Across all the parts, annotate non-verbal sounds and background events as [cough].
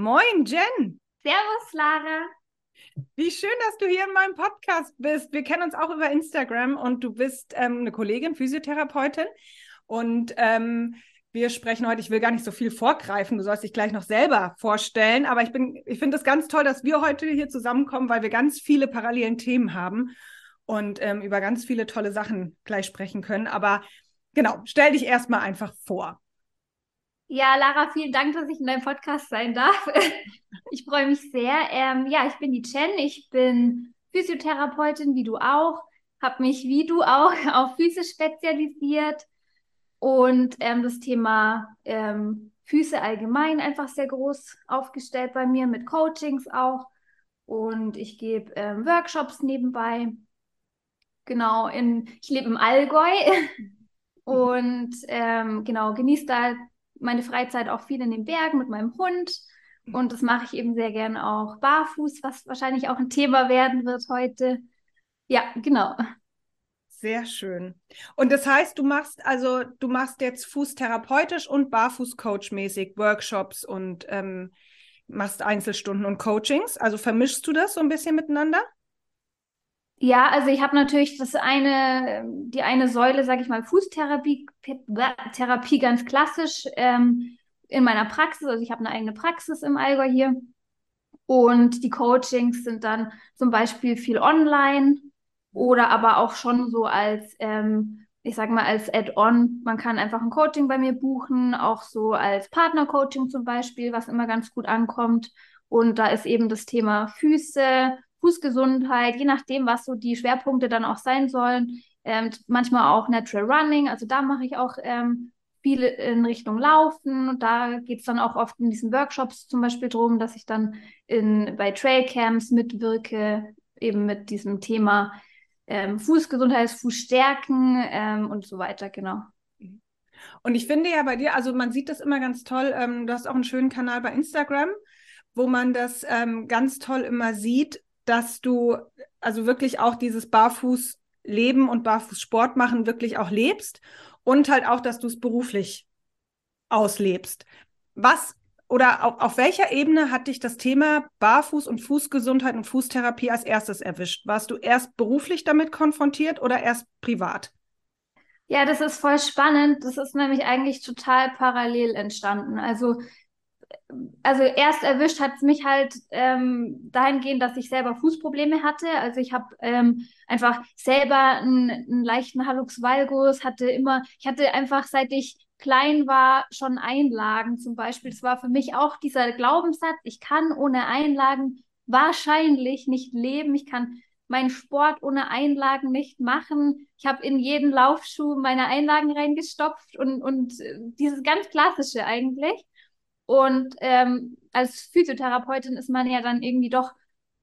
Moin, Jen. Servus, Lara. Wie schön, dass du hier in meinem Podcast bist. Wir kennen uns auch über Instagram und du bist ähm, eine Kollegin, Physiotherapeutin. Und ähm, wir sprechen heute, ich will gar nicht so viel vorgreifen, du sollst dich gleich noch selber vorstellen, aber ich bin, ich finde es ganz toll, dass wir heute hier zusammenkommen, weil wir ganz viele parallelen Themen haben und ähm, über ganz viele tolle Sachen gleich sprechen können. Aber genau, stell dich erstmal einfach vor. Ja, Lara, vielen Dank, dass ich in deinem Podcast sein darf. [laughs] Ich freue mich sehr. Ähm, ja, ich bin die Chen, ich bin Physiotherapeutin, wie du auch, habe mich wie du auch [laughs] auf Füße spezialisiert und ähm, das Thema ähm, Füße allgemein einfach sehr groß aufgestellt bei mir mit Coachings auch. Und ich gebe ähm, Workshops nebenbei. Genau, in, ich lebe im Allgäu [laughs] und ähm, genau, genieße da meine Freizeit auch viel in den Bergen mit meinem Hund. Und das mache ich eben sehr gerne auch barfuß, was wahrscheinlich auch ein Thema werden wird heute. Ja, genau. Sehr schön. Und das heißt, du machst also, du machst jetzt fußtherapeutisch und barfuß-coach-mäßig Workshops und ähm, machst Einzelstunden und Coachings. Also vermischst du das so ein bisschen miteinander? Ja, also ich habe natürlich das eine, die eine Säule, sage ich mal, Fußtherapie, Therapie ganz klassisch ähm, in meiner Praxis. Also ich habe eine eigene Praxis im Allgäu hier. Und die Coachings sind dann zum Beispiel viel online oder aber auch schon so als, ähm, ich sag mal, als Add-on. Man kann einfach ein Coaching bei mir buchen, auch so als Partner-Coaching zum Beispiel, was immer ganz gut ankommt. Und da ist eben das Thema Füße, Fußgesundheit, je nachdem, was so die Schwerpunkte dann auch sein sollen. Ähm, manchmal auch Natural Running, also da mache ich auch ähm, viel in Richtung Laufen. Und da geht es dann auch oft in diesen Workshops zum Beispiel darum, dass ich dann in, bei Trailcamps mitwirke, eben mit diesem Thema ähm, Fußgesundheit, Fußstärken ähm, und so weiter, genau. Und ich finde ja bei dir, also man sieht das immer ganz toll, ähm, du hast auch einen schönen Kanal bei Instagram, wo man das ähm, ganz toll immer sieht, dass du also wirklich auch dieses Barfußleben und Barfußsport machen wirklich auch lebst und halt auch, dass du es beruflich auslebst. Was oder auf, auf welcher Ebene hat dich das Thema Barfuß und Fußgesundheit und Fußtherapie als erstes erwischt? Warst du erst beruflich damit konfrontiert oder erst privat? Ja, das ist voll spannend. Das ist nämlich eigentlich total parallel entstanden. Also also erst erwischt hat es mich halt ähm, dahingehend, dass ich selber Fußprobleme hatte. Also ich habe ähm, einfach selber einen, einen leichten Hallux valgus, hatte immer, ich hatte einfach seit ich klein war schon Einlagen zum Beispiel. Das war für mich auch dieser Glaubenssatz, ich kann ohne Einlagen wahrscheinlich nicht leben. Ich kann meinen Sport ohne Einlagen nicht machen. Ich habe in jeden Laufschuh meine Einlagen reingestopft und, und äh, dieses ganz Klassische eigentlich. Und ähm, als Physiotherapeutin ist man ja dann irgendwie doch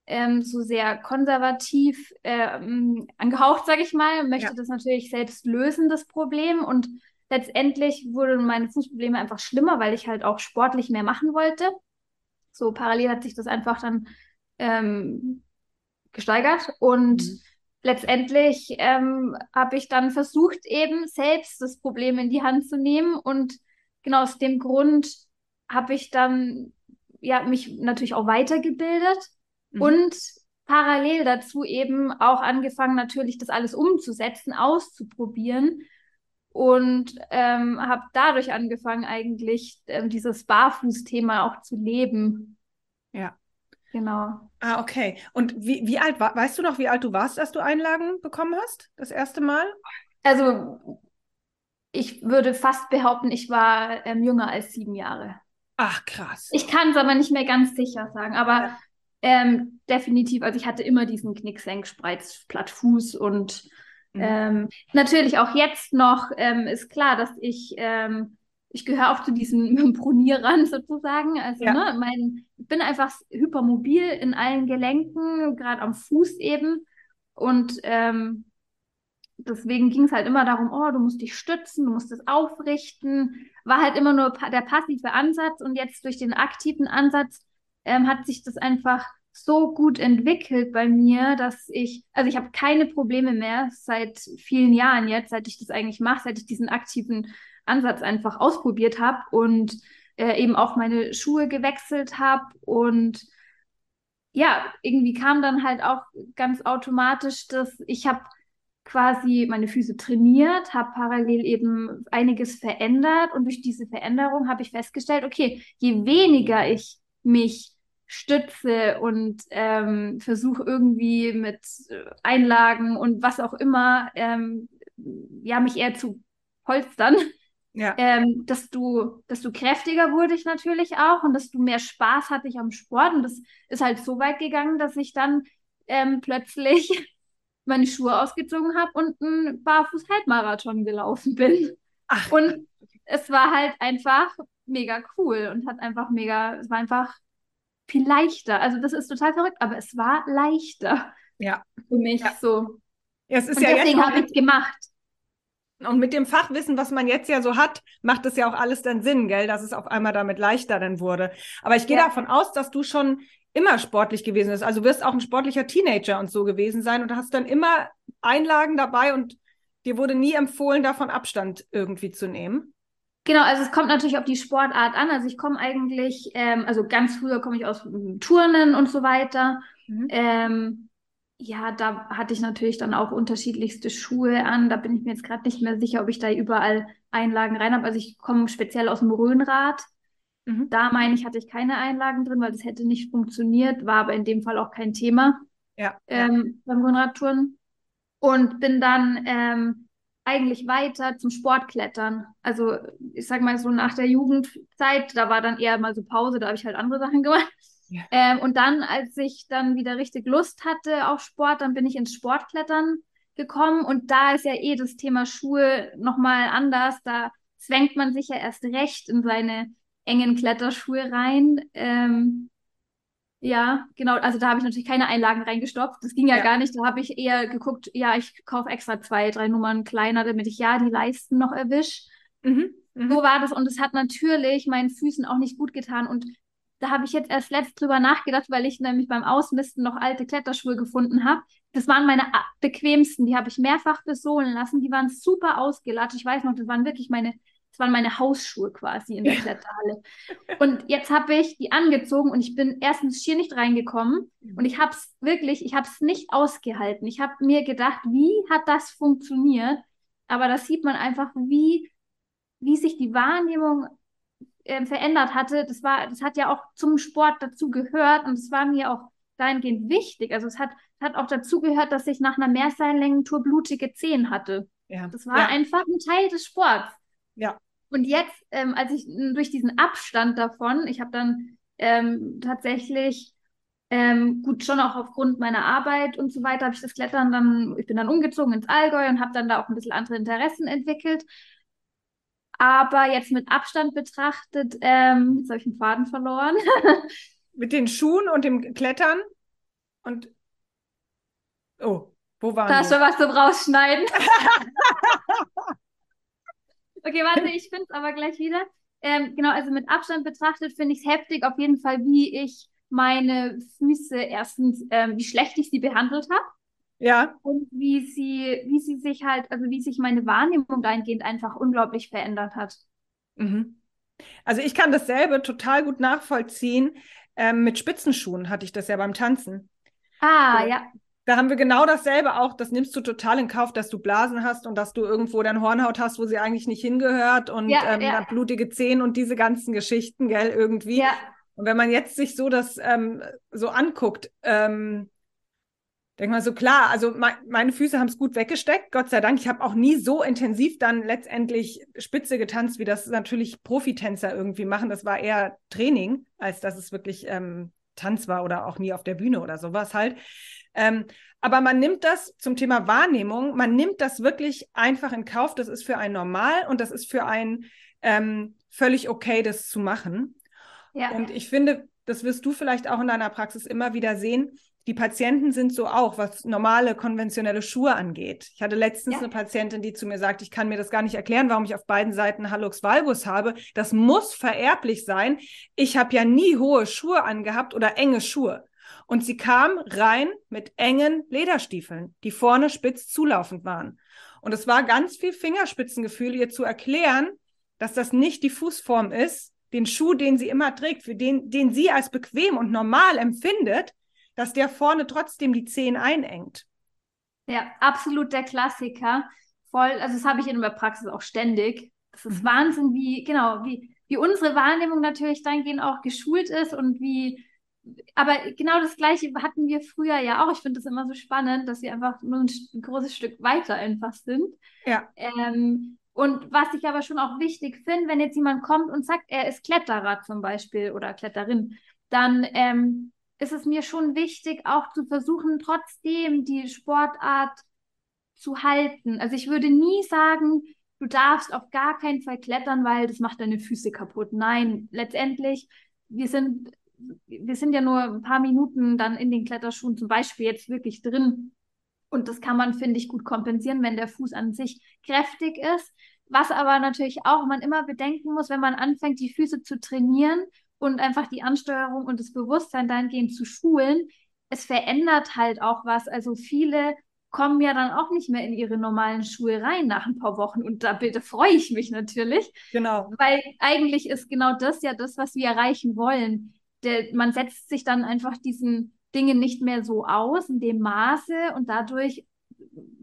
ähm, so sehr konservativ ähm, angehaucht, sage ich mal, möchte ja. das natürlich selbst lösen, das Problem. Und letztendlich wurden meine Fußprobleme einfach schlimmer, weil ich halt auch sportlich mehr machen wollte. So parallel hat sich das einfach dann ähm, gesteigert und mhm. letztendlich ähm, habe ich dann versucht, eben selbst das Problem in die Hand zu nehmen und genau aus dem Grund habe ich dann ja mich natürlich auch weitergebildet mhm. und parallel dazu eben auch angefangen, natürlich das alles umzusetzen, auszuprobieren und ähm, habe dadurch angefangen, eigentlich ähm, dieses Barfuß-Thema auch zu leben. Ja. Genau. Ah, okay. Und wie, wie alt war, weißt du noch, wie alt du warst, als du Einlagen bekommen hast, das erste Mal? Also, ich würde fast behaupten, ich war ähm, jünger als sieben Jahre. Ach, krass. Ich kann es aber nicht mehr ganz sicher sagen, aber ja. ähm, definitiv, also ich hatte immer diesen Knicksenk, Spreiz, Plattfuß und mhm. ähm, natürlich auch jetzt noch ähm, ist klar, dass ich, ähm, ich gehöre auch zu diesen [laughs] Pronierern sozusagen. Also ja. ne, mein, ich bin einfach hypermobil in allen Gelenken, gerade am Fuß eben. Und ähm, deswegen ging es halt immer darum, oh, du musst dich stützen, du musst es aufrichten. War halt immer nur der passive Ansatz und jetzt durch den aktiven Ansatz ähm, hat sich das einfach so gut entwickelt bei mir, dass ich, also ich habe keine Probleme mehr seit vielen Jahren jetzt, seit ich das eigentlich mache, seit ich diesen aktiven Ansatz einfach ausprobiert habe und äh, eben auch meine Schuhe gewechselt habe und ja, irgendwie kam dann halt auch ganz automatisch, dass ich habe quasi meine Füße trainiert, habe parallel eben einiges verändert und durch diese Veränderung habe ich festgestellt, okay, je weniger ich mich stütze und ähm, versuche irgendwie mit Einlagen und was auch immer, ähm, ja, mich eher zu polstern, ja. ähm, desto, desto kräftiger wurde ich natürlich auch und desto mehr Spaß hatte ich am Sport. Und das ist halt so weit gegangen, dass ich dann ähm, plötzlich meine Schuhe ausgezogen habe und einen Barfuß-Halbmarathon gelaufen bin. Ach. Und es war halt einfach mega cool und hat einfach mega, es war einfach viel leichter. Also das ist total verrückt, aber es war leichter. Ja. Für mich ja. so. Ja, es ist und ja deswegen habe ich es gemacht. Und mit dem Fachwissen, was man jetzt ja so hat, macht es ja auch alles dann Sinn, gell, dass es auf einmal damit leichter dann wurde. Aber ich gehe ja. davon aus, dass du schon immer sportlich gewesen bist. Also wirst auch ein sportlicher Teenager und so gewesen sein und hast dann immer Einlagen dabei und dir wurde nie empfohlen, davon Abstand irgendwie zu nehmen. Genau, also es kommt natürlich auf die Sportart an. Also ich komme eigentlich, ähm, also ganz früher komme ich aus Turnen und so weiter. Mhm. Ähm, ja, da hatte ich natürlich dann auch unterschiedlichste Schuhe an. Da bin ich mir jetzt gerade nicht mehr sicher, ob ich da überall Einlagen rein habe. Also ich komme speziell aus dem Rhönrad. Mhm. Da meine ich, hatte ich keine Einlagen drin, weil das hätte nicht funktioniert, war aber in dem Fall auch kein Thema ja, ähm, beim Rhönradtouren. Und bin dann ähm, eigentlich weiter zum Sportklettern. Also ich sag mal so nach der Jugendzeit, da war dann eher mal so Pause, da habe ich halt andere Sachen gemacht. Ja. Ähm, und dann, als ich dann wieder richtig Lust hatte auf Sport, dann bin ich ins Sportklettern gekommen und da ist ja eh das Thema Schuhe nochmal anders. Da zwängt man sich ja erst recht in seine engen Kletterschuhe rein. Ähm, ja, genau. Also da habe ich natürlich keine Einlagen reingestopft. Das ging ja, ja. gar nicht. Da habe ich eher geguckt, ja, ich kaufe extra zwei, drei Nummern kleiner, damit ich ja die Leisten noch erwische. Mhm. Mhm. So war das. Und es hat natürlich meinen Füßen auch nicht gut getan. Und da habe ich jetzt erst letzt drüber nachgedacht, weil ich nämlich beim Ausmisten noch alte Kletterschuhe gefunden habe. Das waren meine bequemsten. Die habe ich mehrfach besohlen lassen. Die waren super ausgelatscht. Ich weiß noch, das waren wirklich meine, das waren meine Hausschuhe quasi in der Kletterhalle. Und jetzt habe ich die angezogen und ich bin erstens schier nicht reingekommen. Und ich habe es wirklich, ich habe es nicht ausgehalten. Ich habe mir gedacht, wie hat das funktioniert? Aber da sieht man einfach, wie, wie sich die Wahrnehmung äh, verändert hatte, das war, das hat ja auch zum Sport dazu gehört und es war mir auch dahingehend wichtig. Also es hat, hat auch dazu gehört, dass ich nach einer Mehrseillängentour blutige Zehen hatte. Ja. Das war ja. einfach ein Teil des Sports. Ja. Und jetzt, ähm, als ich durch diesen Abstand davon, ich habe dann ähm, tatsächlich ähm, gut, schon auch aufgrund meiner Arbeit und so weiter habe ich das Klettern dann, ich bin dann umgezogen ins Allgäu und habe dann da auch ein bisschen andere Interessen entwickelt. Aber jetzt mit Abstand betrachtet, ähm, jetzt habe ich den Faden verloren. [laughs] mit den Schuhen und dem Klettern und oh, wo waren Da ist schon was zum Rausschneiden. [laughs] okay, warte, ich finde es aber gleich wieder. Ähm, genau, also mit Abstand betrachtet finde ich es heftig auf jeden Fall, wie ich meine Füße erstens, ähm, wie schlecht ich sie behandelt habe. Ja. Und wie sie, wie sie sich halt, also wie sich meine Wahrnehmung dahingehend einfach unglaublich verändert hat. Mhm. Also ich kann dasselbe total gut nachvollziehen. Ähm, mit Spitzenschuhen hatte ich das ja beim Tanzen. Ah, so. ja. Da haben wir genau dasselbe auch. Das nimmst du total in Kauf, dass du Blasen hast und dass du irgendwo dein Hornhaut hast, wo sie eigentlich nicht hingehört und ja, ähm, ja. blutige Zehen und diese ganzen Geschichten, gell, irgendwie. Ja. Und wenn man jetzt sich so das ähm, so anguckt, ähm, Denk mal so, klar, also me meine Füße haben es gut weggesteckt, Gott sei Dank. Ich habe auch nie so intensiv dann letztendlich Spitze getanzt, wie das natürlich Profitänzer irgendwie machen. Das war eher Training, als dass es wirklich ähm, Tanz war oder auch nie auf der Bühne oder sowas halt. Ähm, aber man nimmt das zum Thema Wahrnehmung, man nimmt das wirklich einfach in Kauf. Das ist für einen normal und das ist für einen ähm, völlig okay, das zu machen. Ja. Und ich finde, das wirst du vielleicht auch in deiner Praxis immer wieder sehen die Patienten sind so auch, was normale konventionelle Schuhe angeht. Ich hatte letztens ja. eine Patientin, die zu mir sagt, ich kann mir das gar nicht erklären, warum ich auf beiden Seiten Hallux valgus habe. Das muss vererblich sein. Ich habe ja nie hohe Schuhe angehabt oder enge Schuhe. Und sie kam rein mit engen Lederstiefeln, die vorne spitz zulaufend waren. Und es war ganz viel Fingerspitzengefühl, ihr zu erklären, dass das nicht die Fußform ist, den Schuh, den sie immer trägt, für den, den sie als bequem und normal empfindet, dass der vorne trotzdem die Zehen einengt. Ja, absolut der Klassiker. Voll, also das habe ich in der Praxis auch ständig. Das ist mhm. Wahnsinn, wie, genau, wie, wie unsere Wahrnehmung natürlich dahingehend auch geschult ist und wie, aber genau das Gleiche hatten wir früher ja auch. Ich finde das immer so spannend, dass wir einfach nur ein, ein großes Stück weiter einfach sind. Ja. Ähm, und was ich aber schon auch wichtig finde, wenn jetzt jemand kommt und sagt, er ist Kletterer zum Beispiel oder Kletterin, dann ähm, ist es mir schon wichtig, auch zu versuchen, trotzdem die Sportart zu halten. Also ich würde nie sagen, du darfst auf gar keinen Fall klettern, weil das macht deine Füße kaputt. Nein, letztendlich, wir sind, wir sind ja nur ein paar Minuten dann in den Kletterschuhen zum Beispiel jetzt wirklich drin. Und das kann man, finde ich, gut kompensieren, wenn der Fuß an sich kräftig ist. Was aber natürlich auch man immer bedenken muss, wenn man anfängt, die Füße zu trainieren und einfach die Ansteuerung und das Bewusstsein dahingehend zu schulen, es verändert halt auch was. Also viele kommen ja dann auch nicht mehr in ihre normalen Schuhe rein nach ein paar Wochen. Und da bitte freue ich mich natürlich. Genau. Weil eigentlich ist genau das ja das, was wir erreichen wollen. Der, man setzt sich dann einfach diesen Dingen nicht mehr so aus in dem Maße und dadurch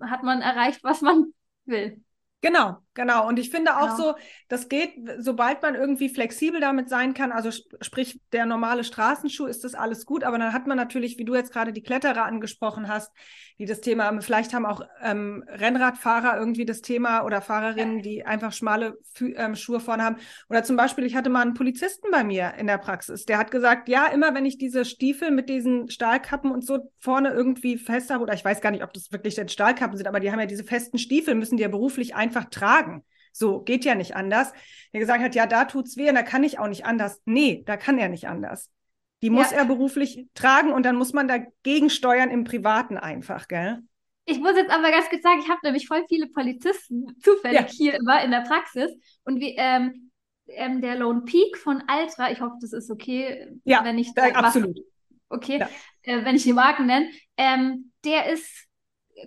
hat man erreicht, was man will. Genau, genau. Und ich finde auch genau. so, das geht, sobald man irgendwie flexibel damit sein kann, also sp sprich der normale Straßenschuh, ist das alles gut. Aber dann hat man natürlich, wie du jetzt gerade die Kletterer angesprochen hast, die das Thema haben. Vielleicht haben auch ähm, Rennradfahrer irgendwie das Thema oder Fahrerinnen, die einfach schmale Fü ähm, Schuhe vorne haben. Oder zum Beispiel, ich hatte mal einen Polizisten bei mir in der Praxis, der hat gesagt, ja, immer wenn ich diese Stiefel mit diesen Stahlkappen und so vorne irgendwie fest habe, oder ich weiß gar nicht, ob das wirklich denn Stahlkappen sind, aber die haben ja diese festen Stiefel, müssen die ja beruflich einfach tragen. So, geht ja nicht anders. Der gesagt hat, ja, da tut's weh und da kann ich auch nicht anders. Nee, da kann er nicht anders. Die muss ja. er beruflich tragen und dann muss man dagegen steuern im Privaten einfach, gell? Ich muss jetzt aber ganz kurz sagen, ich habe nämlich voll viele Polizisten zufällig ja. hier immer in der Praxis und wie ähm, ähm, der Lone Peak von Altra, ich hoffe, das ist okay, ja, wenn ich da, absolut. okay, ja. äh, wenn ich die Marken nenne, ähm, der ist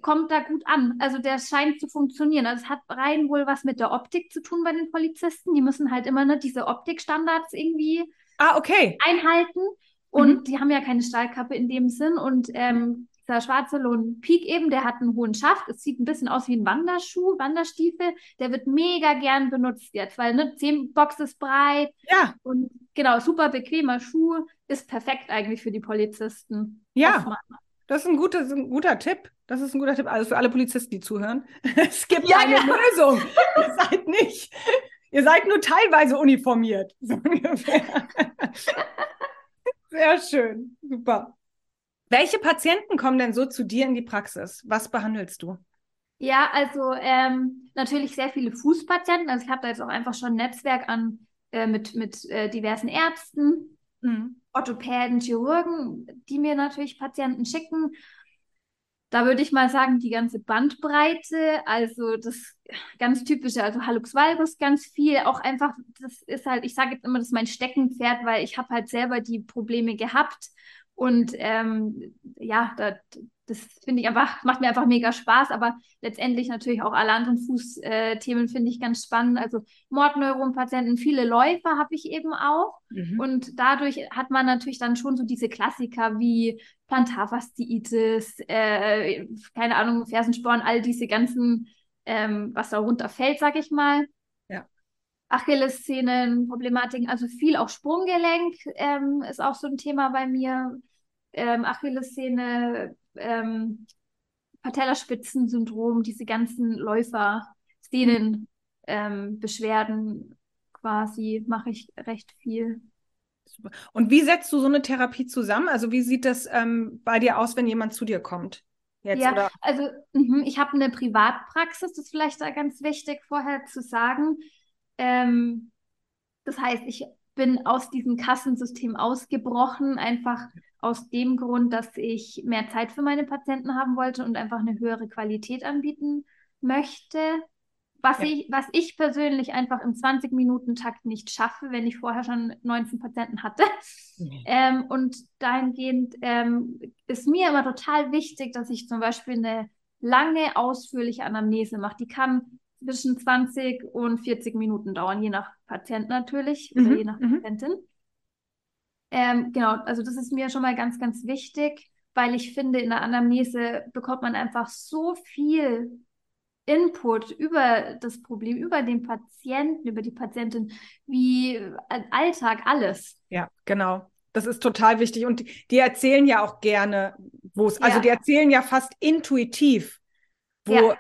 kommt da gut an. Also der scheint zu funktionieren. Also es hat rein wohl was mit der Optik zu tun bei den Polizisten. Die müssen halt immer ne, diese Optikstandards irgendwie ah, okay. einhalten. Und mhm. die haben ja keine Stahlkappe in dem Sinn. Und ähm, dieser schwarze Lohn Peak eben, der hat einen hohen Schaft. Es sieht ein bisschen aus wie ein Wanderschuh, Wanderstiefel. Der wird mega gern benutzt jetzt, weil ne, Zehenbox ist breit. Ja. Und genau, super bequemer Schuh. Ist perfekt eigentlich für die Polizisten. Ja. Das ist ein guter, ein guter Tipp. Das ist ein guter Tipp. Also für alle Polizisten, die zuhören. [laughs] Es gibt ja, eine ja. Lösung. ihr seid nicht, ihr seid nur teilweise uniformiert. So ungefähr. [laughs] Sehr schön. Super. Welche Patienten kommen denn so zu dir in die Praxis? Was behandelst du? Ja, also ähm, natürlich sehr viele Fußpatienten. Also ich habe da jetzt auch einfach schon ein Netzwerk an äh, mit, mit äh, diversen Ärzten, mhm. Orthopäden, Chirurgen, die mir natürlich Patienten schicken. Da würde ich mal sagen, die ganze Bandbreite, also das ganz typische, also Hallux valgus ganz viel, auch einfach, das ist halt, ich sage jetzt immer, das ist mein Steckenpferd, weil ich habe halt selber die Probleme gehabt und ähm, ja, da, das finde ich einfach, macht mir einfach mega Spaß, aber letztendlich natürlich auch alle anderen Fußthemen äh, finde ich ganz spannend. Also Mordneuronpatienten, viele Läufer habe ich eben auch. Mhm. Und dadurch hat man natürlich dann schon so diese Klassiker wie Plantarfasziitis, äh, keine Ahnung, Fersensporn, all diese ganzen, ähm, was da runterfällt, sag ich mal. Ja. Achillessehnen, Problematiken, also viel auch Sprunggelenk ähm, ist auch so ein Thema bei mir. Ähm, Achillessehne, ähm, Patellaspitzensyndrom, diese ganzen Läufer-Szenen, ähm, Beschwerden quasi, mache ich recht viel. Und wie setzt du so eine Therapie zusammen? Also wie sieht das ähm, bei dir aus, wenn jemand zu dir kommt? Jetzt, ja, oder? also mh, ich habe eine Privatpraxis, das ist vielleicht da ganz wichtig vorher zu sagen. Ähm, das heißt, ich bin aus diesem Kassensystem ausgebrochen, einfach aus dem Grund, dass ich mehr Zeit für meine Patienten haben wollte und einfach eine höhere Qualität anbieten möchte. Was, ja. ich, was ich persönlich einfach im 20-Minuten-Takt nicht schaffe, wenn ich vorher schon 19 Patienten hatte. Mhm. Ähm, und dahingehend ähm, ist mir immer total wichtig, dass ich zum Beispiel eine lange, ausführliche Anamnese mache. Die kann zwischen 20 und 40 Minuten dauern, je nach Patient natürlich mhm. oder je nach mhm. Ähm, genau, also das ist mir schon mal ganz, ganz wichtig, weil ich finde, in der Anamnese bekommt man einfach so viel Input über das Problem, über den Patienten, über die Patientin, wie äh, Alltag, alles. Ja, genau. Das ist total wichtig. Und die erzählen ja auch gerne, wo es, also ja. also die erzählen ja fast intuitiv, wo ja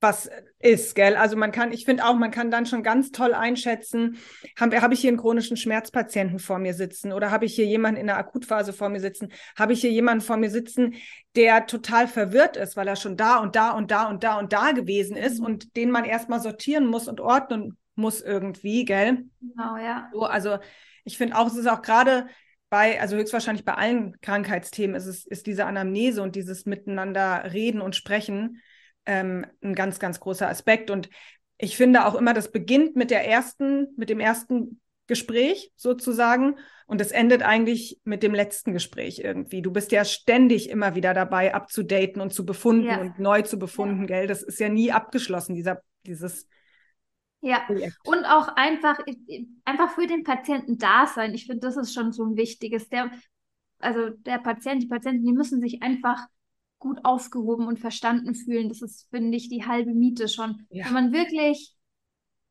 was ist, gell? Also man kann, ich finde auch, man kann dann schon ganz toll einschätzen, habe hab ich hier einen chronischen Schmerzpatienten vor mir sitzen oder habe ich hier jemanden in der Akutphase vor mir sitzen? Habe ich hier jemanden vor mir sitzen, der total verwirrt ist, weil er schon da und da und da und da und da gewesen ist mhm. und den man erstmal sortieren muss und ordnen muss irgendwie, gell? Genau, ja. So, also ich finde auch, es ist auch gerade bei, also höchstwahrscheinlich bei allen Krankheitsthemen ist es, ist diese Anamnese und dieses Miteinander reden und sprechen ähm, ein ganz, ganz großer Aspekt. Und ich finde auch immer, das beginnt mit der ersten, mit dem ersten Gespräch sozusagen und es endet eigentlich mit dem letzten Gespräch irgendwie. Du bist ja ständig immer wieder dabei, abzudaten und zu befunden ja. und neu zu befunden, ja. gell? Das ist ja nie abgeschlossen, dieser, dieses ja, Projekt. und auch einfach, einfach für den Patienten da sein. Ich finde, das ist schon so ein wichtiges. Der, also der Patient, die Patienten, die müssen sich einfach gut aufgehoben und verstanden fühlen. Das ist, finde ich, die halbe Miete schon. Ja. Wenn man wirklich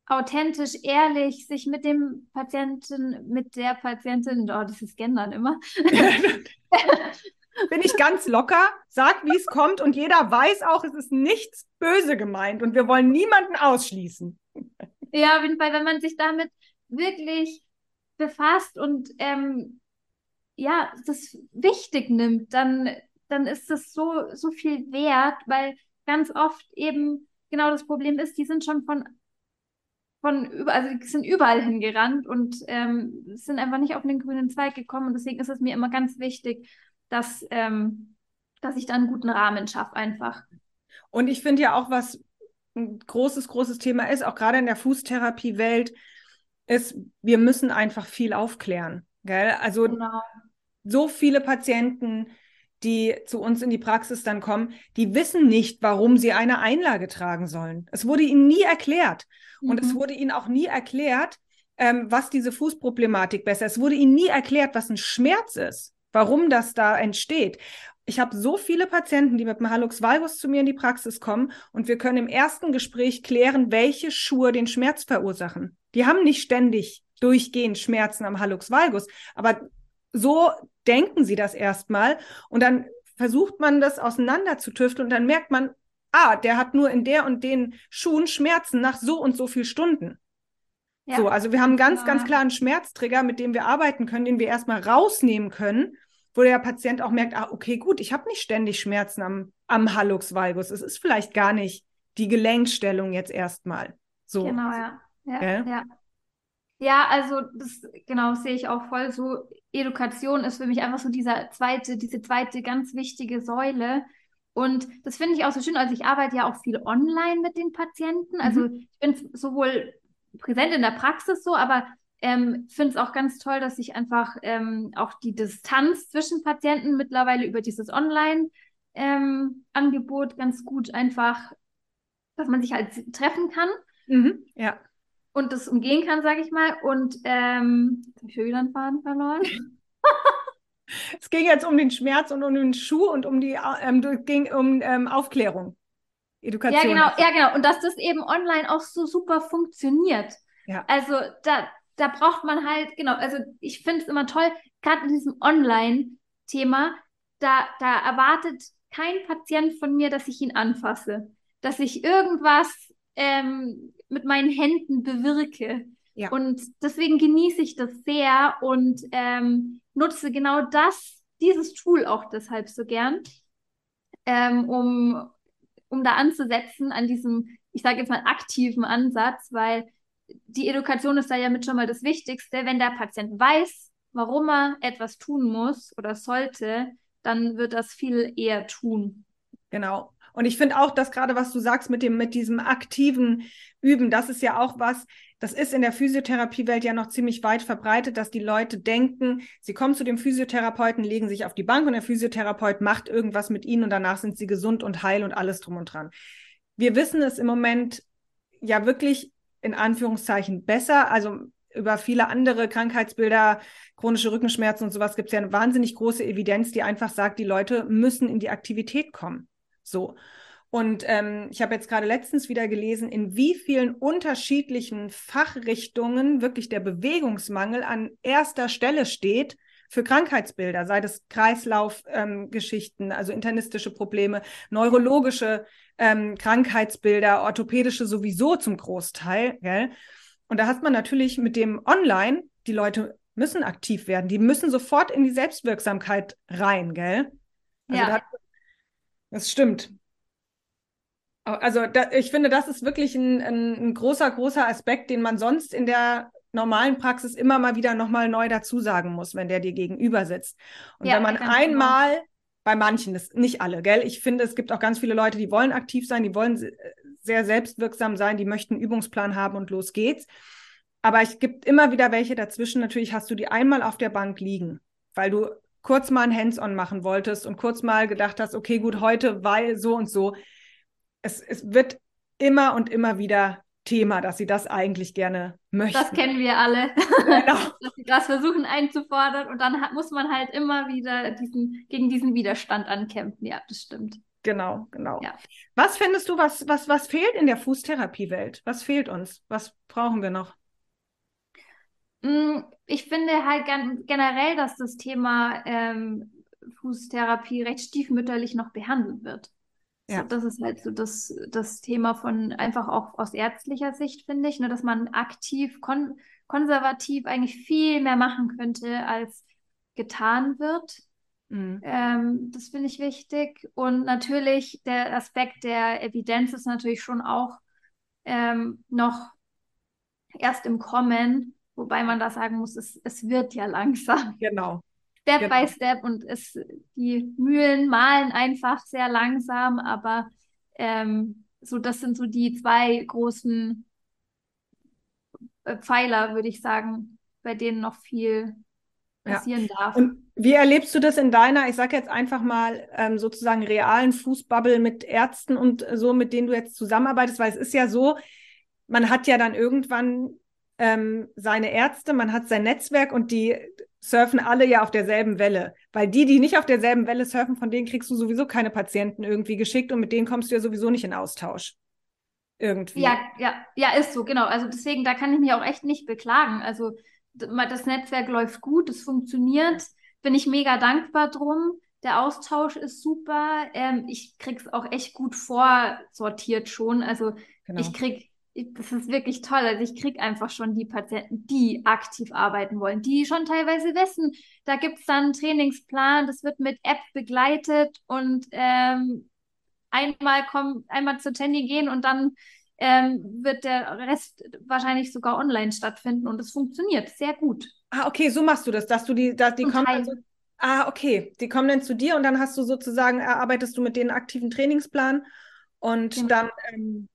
authentisch, ehrlich sich mit dem Patienten, mit der Patientin, oh, das ist Gendern immer. [laughs] Bin ich ganz locker, sag, wie es kommt und jeder weiß auch, es ist nichts böse gemeint und wir wollen niemanden ausschließen. Ja, auf jeden Fall, wenn man sich damit wirklich befasst und ähm, ja, das wichtig nimmt, dann dann ist das so, so viel wert, weil ganz oft eben genau das Problem ist, die sind schon von, von über, also die sind überall hingerannt und ähm, sind einfach nicht auf den grünen Zweig gekommen. Und deswegen ist es mir immer ganz wichtig, dass, ähm, dass ich da einen guten Rahmen schaffe, einfach. Und ich finde ja auch, was ein großes, großes Thema ist, auch gerade in der Fußtherapie-Welt, ist, wir müssen einfach viel aufklären. Gell? Also genau. so viele Patienten die zu uns in die Praxis dann kommen, die wissen nicht, warum sie eine Einlage tragen sollen. Es wurde ihnen nie erklärt. Mhm. Und es mhm. wurde ihnen auch nie erklärt, ähm, was diese Fußproblematik besser ist. Es wurde ihnen nie erklärt, was ein Schmerz ist, warum das da entsteht. Ich habe so viele Patienten, die mit dem Hallux valgus zu mir in die Praxis kommen und wir können im ersten Gespräch klären, welche Schuhe den Schmerz verursachen. Die haben nicht ständig durchgehend Schmerzen am Hallux valgus, aber so denken sie das erstmal und dann versucht man das auseinander zu tüfteln und dann merkt man, ah, der hat nur in der und den Schuhen Schmerzen nach so und so viel Stunden. Ja. So, also wir haben ganz, ganz klar einen Schmerztrigger, mit dem wir arbeiten können, den wir erstmal rausnehmen können, wo der Patient auch merkt, ah, okay, gut, ich habe nicht ständig Schmerzen am, am Hallux valgus. Es ist vielleicht gar nicht die Gelenkstellung jetzt erstmal. So. Genau, ja. Ja, ja. Ja, also das genau sehe ich auch voll so. Education ist für mich einfach so dieser zweite, diese zweite ganz wichtige Säule. Und das finde ich auch so schön. Also ich arbeite ja auch viel online mit den Patienten. Also mhm. ich bin sowohl präsent in der Praxis so, aber ähm, finde es auch ganz toll, dass ich einfach ähm, auch die Distanz zwischen Patienten mittlerweile über dieses Online-Angebot ähm, ganz gut einfach, dass man sich halt treffen kann. Mhm, ja und das umgehen kann, sage ich mal. Und ähm, jetzt habe ich wieder einen Faden verloren. [laughs] es ging jetzt um den Schmerz und um den Schuh und um die ähm, ging um ähm, Aufklärung. Education. Ja, genau, ja, genau. Und dass das eben online auch so super funktioniert. Ja. Also da, da braucht man halt, genau, also ich finde es immer toll, gerade in diesem Online-Thema, da, da erwartet kein Patient von mir, dass ich ihn anfasse, dass ich irgendwas ähm, mit meinen Händen bewirke. Ja. Und deswegen genieße ich das sehr und ähm, nutze genau das, dieses Tool auch deshalb so gern, ähm, um, um da anzusetzen an diesem, ich sage jetzt mal, aktiven Ansatz, weil die Education ist da ja mit schon mal das Wichtigste. Wenn der Patient weiß, warum er etwas tun muss oder sollte, dann wird das viel eher tun. Genau. Und ich finde auch, dass gerade was du sagst mit dem, mit diesem aktiven Üben, das ist ja auch was, das ist in der Physiotherapiewelt ja noch ziemlich weit verbreitet, dass die Leute denken, sie kommen zu dem Physiotherapeuten, legen sich auf die Bank und der Physiotherapeut macht irgendwas mit ihnen und danach sind sie gesund und heil und alles drum und dran. Wir wissen es im Moment ja wirklich in Anführungszeichen besser. Also über viele andere Krankheitsbilder, chronische Rückenschmerzen und sowas gibt es ja eine wahnsinnig große Evidenz, die einfach sagt, die Leute müssen in die Aktivität kommen. So. Und ähm, ich habe jetzt gerade letztens wieder gelesen, in wie vielen unterschiedlichen Fachrichtungen wirklich der Bewegungsmangel an erster Stelle steht für Krankheitsbilder, sei das Kreislaufgeschichten, ähm, also internistische Probleme, neurologische ähm, Krankheitsbilder, orthopädische sowieso zum Großteil. Gell? Und da hat man natürlich mit dem Online, die Leute müssen aktiv werden, die müssen sofort in die Selbstwirksamkeit rein, gell? Also ja. Da, das stimmt. Also da, ich finde, das ist wirklich ein, ein, ein, großer, großer Aspekt, den man sonst in der normalen Praxis immer mal wieder nochmal neu dazu sagen muss, wenn der dir gegenüber sitzt. Und ja, wenn man einmal, genau. bei manchen, das nicht alle, gell? Ich finde, es gibt auch ganz viele Leute, die wollen aktiv sein, die wollen sehr selbstwirksam sein, die möchten einen Übungsplan haben und los geht's. Aber es gibt immer wieder welche dazwischen. Natürlich hast du die einmal auf der Bank liegen, weil du kurz mal ein Hands-on machen wolltest und kurz mal gedacht hast, okay, gut, heute, weil so und so es, es wird immer und immer wieder Thema, dass sie das eigentlich gerne möchten. Das kennen wir alle. Genau. [laughs] dass sie das versuchen einzufordern und dann hat, muss man halt immer wieder diesen, gegen diesen Widerstand ankämpfen. Ja, das stimmt. Genau, genau. Ja. Was findest du, was, was, was fehlt in der Fußtherapiewelt? Was fehlt uns? Was brauchen wir noch? Mm, ich finde halt generell, dass das Thema ähm, Fußtherapie recht stiefmütterlich noch behandelt wird. Ja. So, das ist halt so das, das Thema von einfach auch aus ärztlicher Sicht, finde ich, ne, dass man aktiv, kon konservativ eigentlich viel mehr machen könnte, als getan wird. Mhm. Ähm, das finde ich wichtig. Und natürlich der Aspekt der Evidenz ist natürlich schon auch ähm, noch erst im Kommen, wobei man da sagen muss, es, es wird ja langsam. [laughs] Genau. Step genau. by Step und es, die Mühlen malen einfach sehr langsam, aber ähm, so, das sind so die zwei großen äh, Pfeiler, würde ich sagen, bei denen noch viel passieren ja. darf. Und wie erlebst du das in deiner, ich sage jetzt einfach mal, ähm, sozusagen realen Fußbubble mit Ärzten und so, mit denen du jetzt zusammenarbeitest? Weil es ist ja so, man hat ja dann irgendwann ähm, seine Ärzte, man hat sein Netzwerk und die surfen alle ja auf derselben Welle. Weil die, die nicht auf derselben Welle surfen, von denen kriegst du sowieso keine Patienten irgendwie geschickt und mit denen kommst du ja sowieso nicht in Austausch. Irgendwie. Ja, ja, ja, ist so, genau. Also deswegen, da kann ich mich auch echt nicht beklagen. Also das Netzwerk läuft gut, es funktioniert. Bin ich mega dankbar drum. Der Austausch ist super. Ähm, ich krieg's auch echt gut vorsortiert schon. Also genau. ich krieg das ist wirklich toll. Also ich kriege einfach schon die Patienten, die aktiv arbeiten wollen, die schon teilweise wissen, da gibt es dann einen Trainingsplan, das wird mit App begleitet und ähm, einmal kommen, einmal zur Tandy gehen und dann ähm, wird der Rest wahrscheinlich sogar online stattfinden und es funktioniert sehr gut. Ah, okay, so machst du das, dass du die, dass die kommen. Also, ah, okay, die kommen dann zu dir und dann hast du sozusagen, erarbeitest du mit denen einen aktiven Trainingsplan und genau. dann ähm,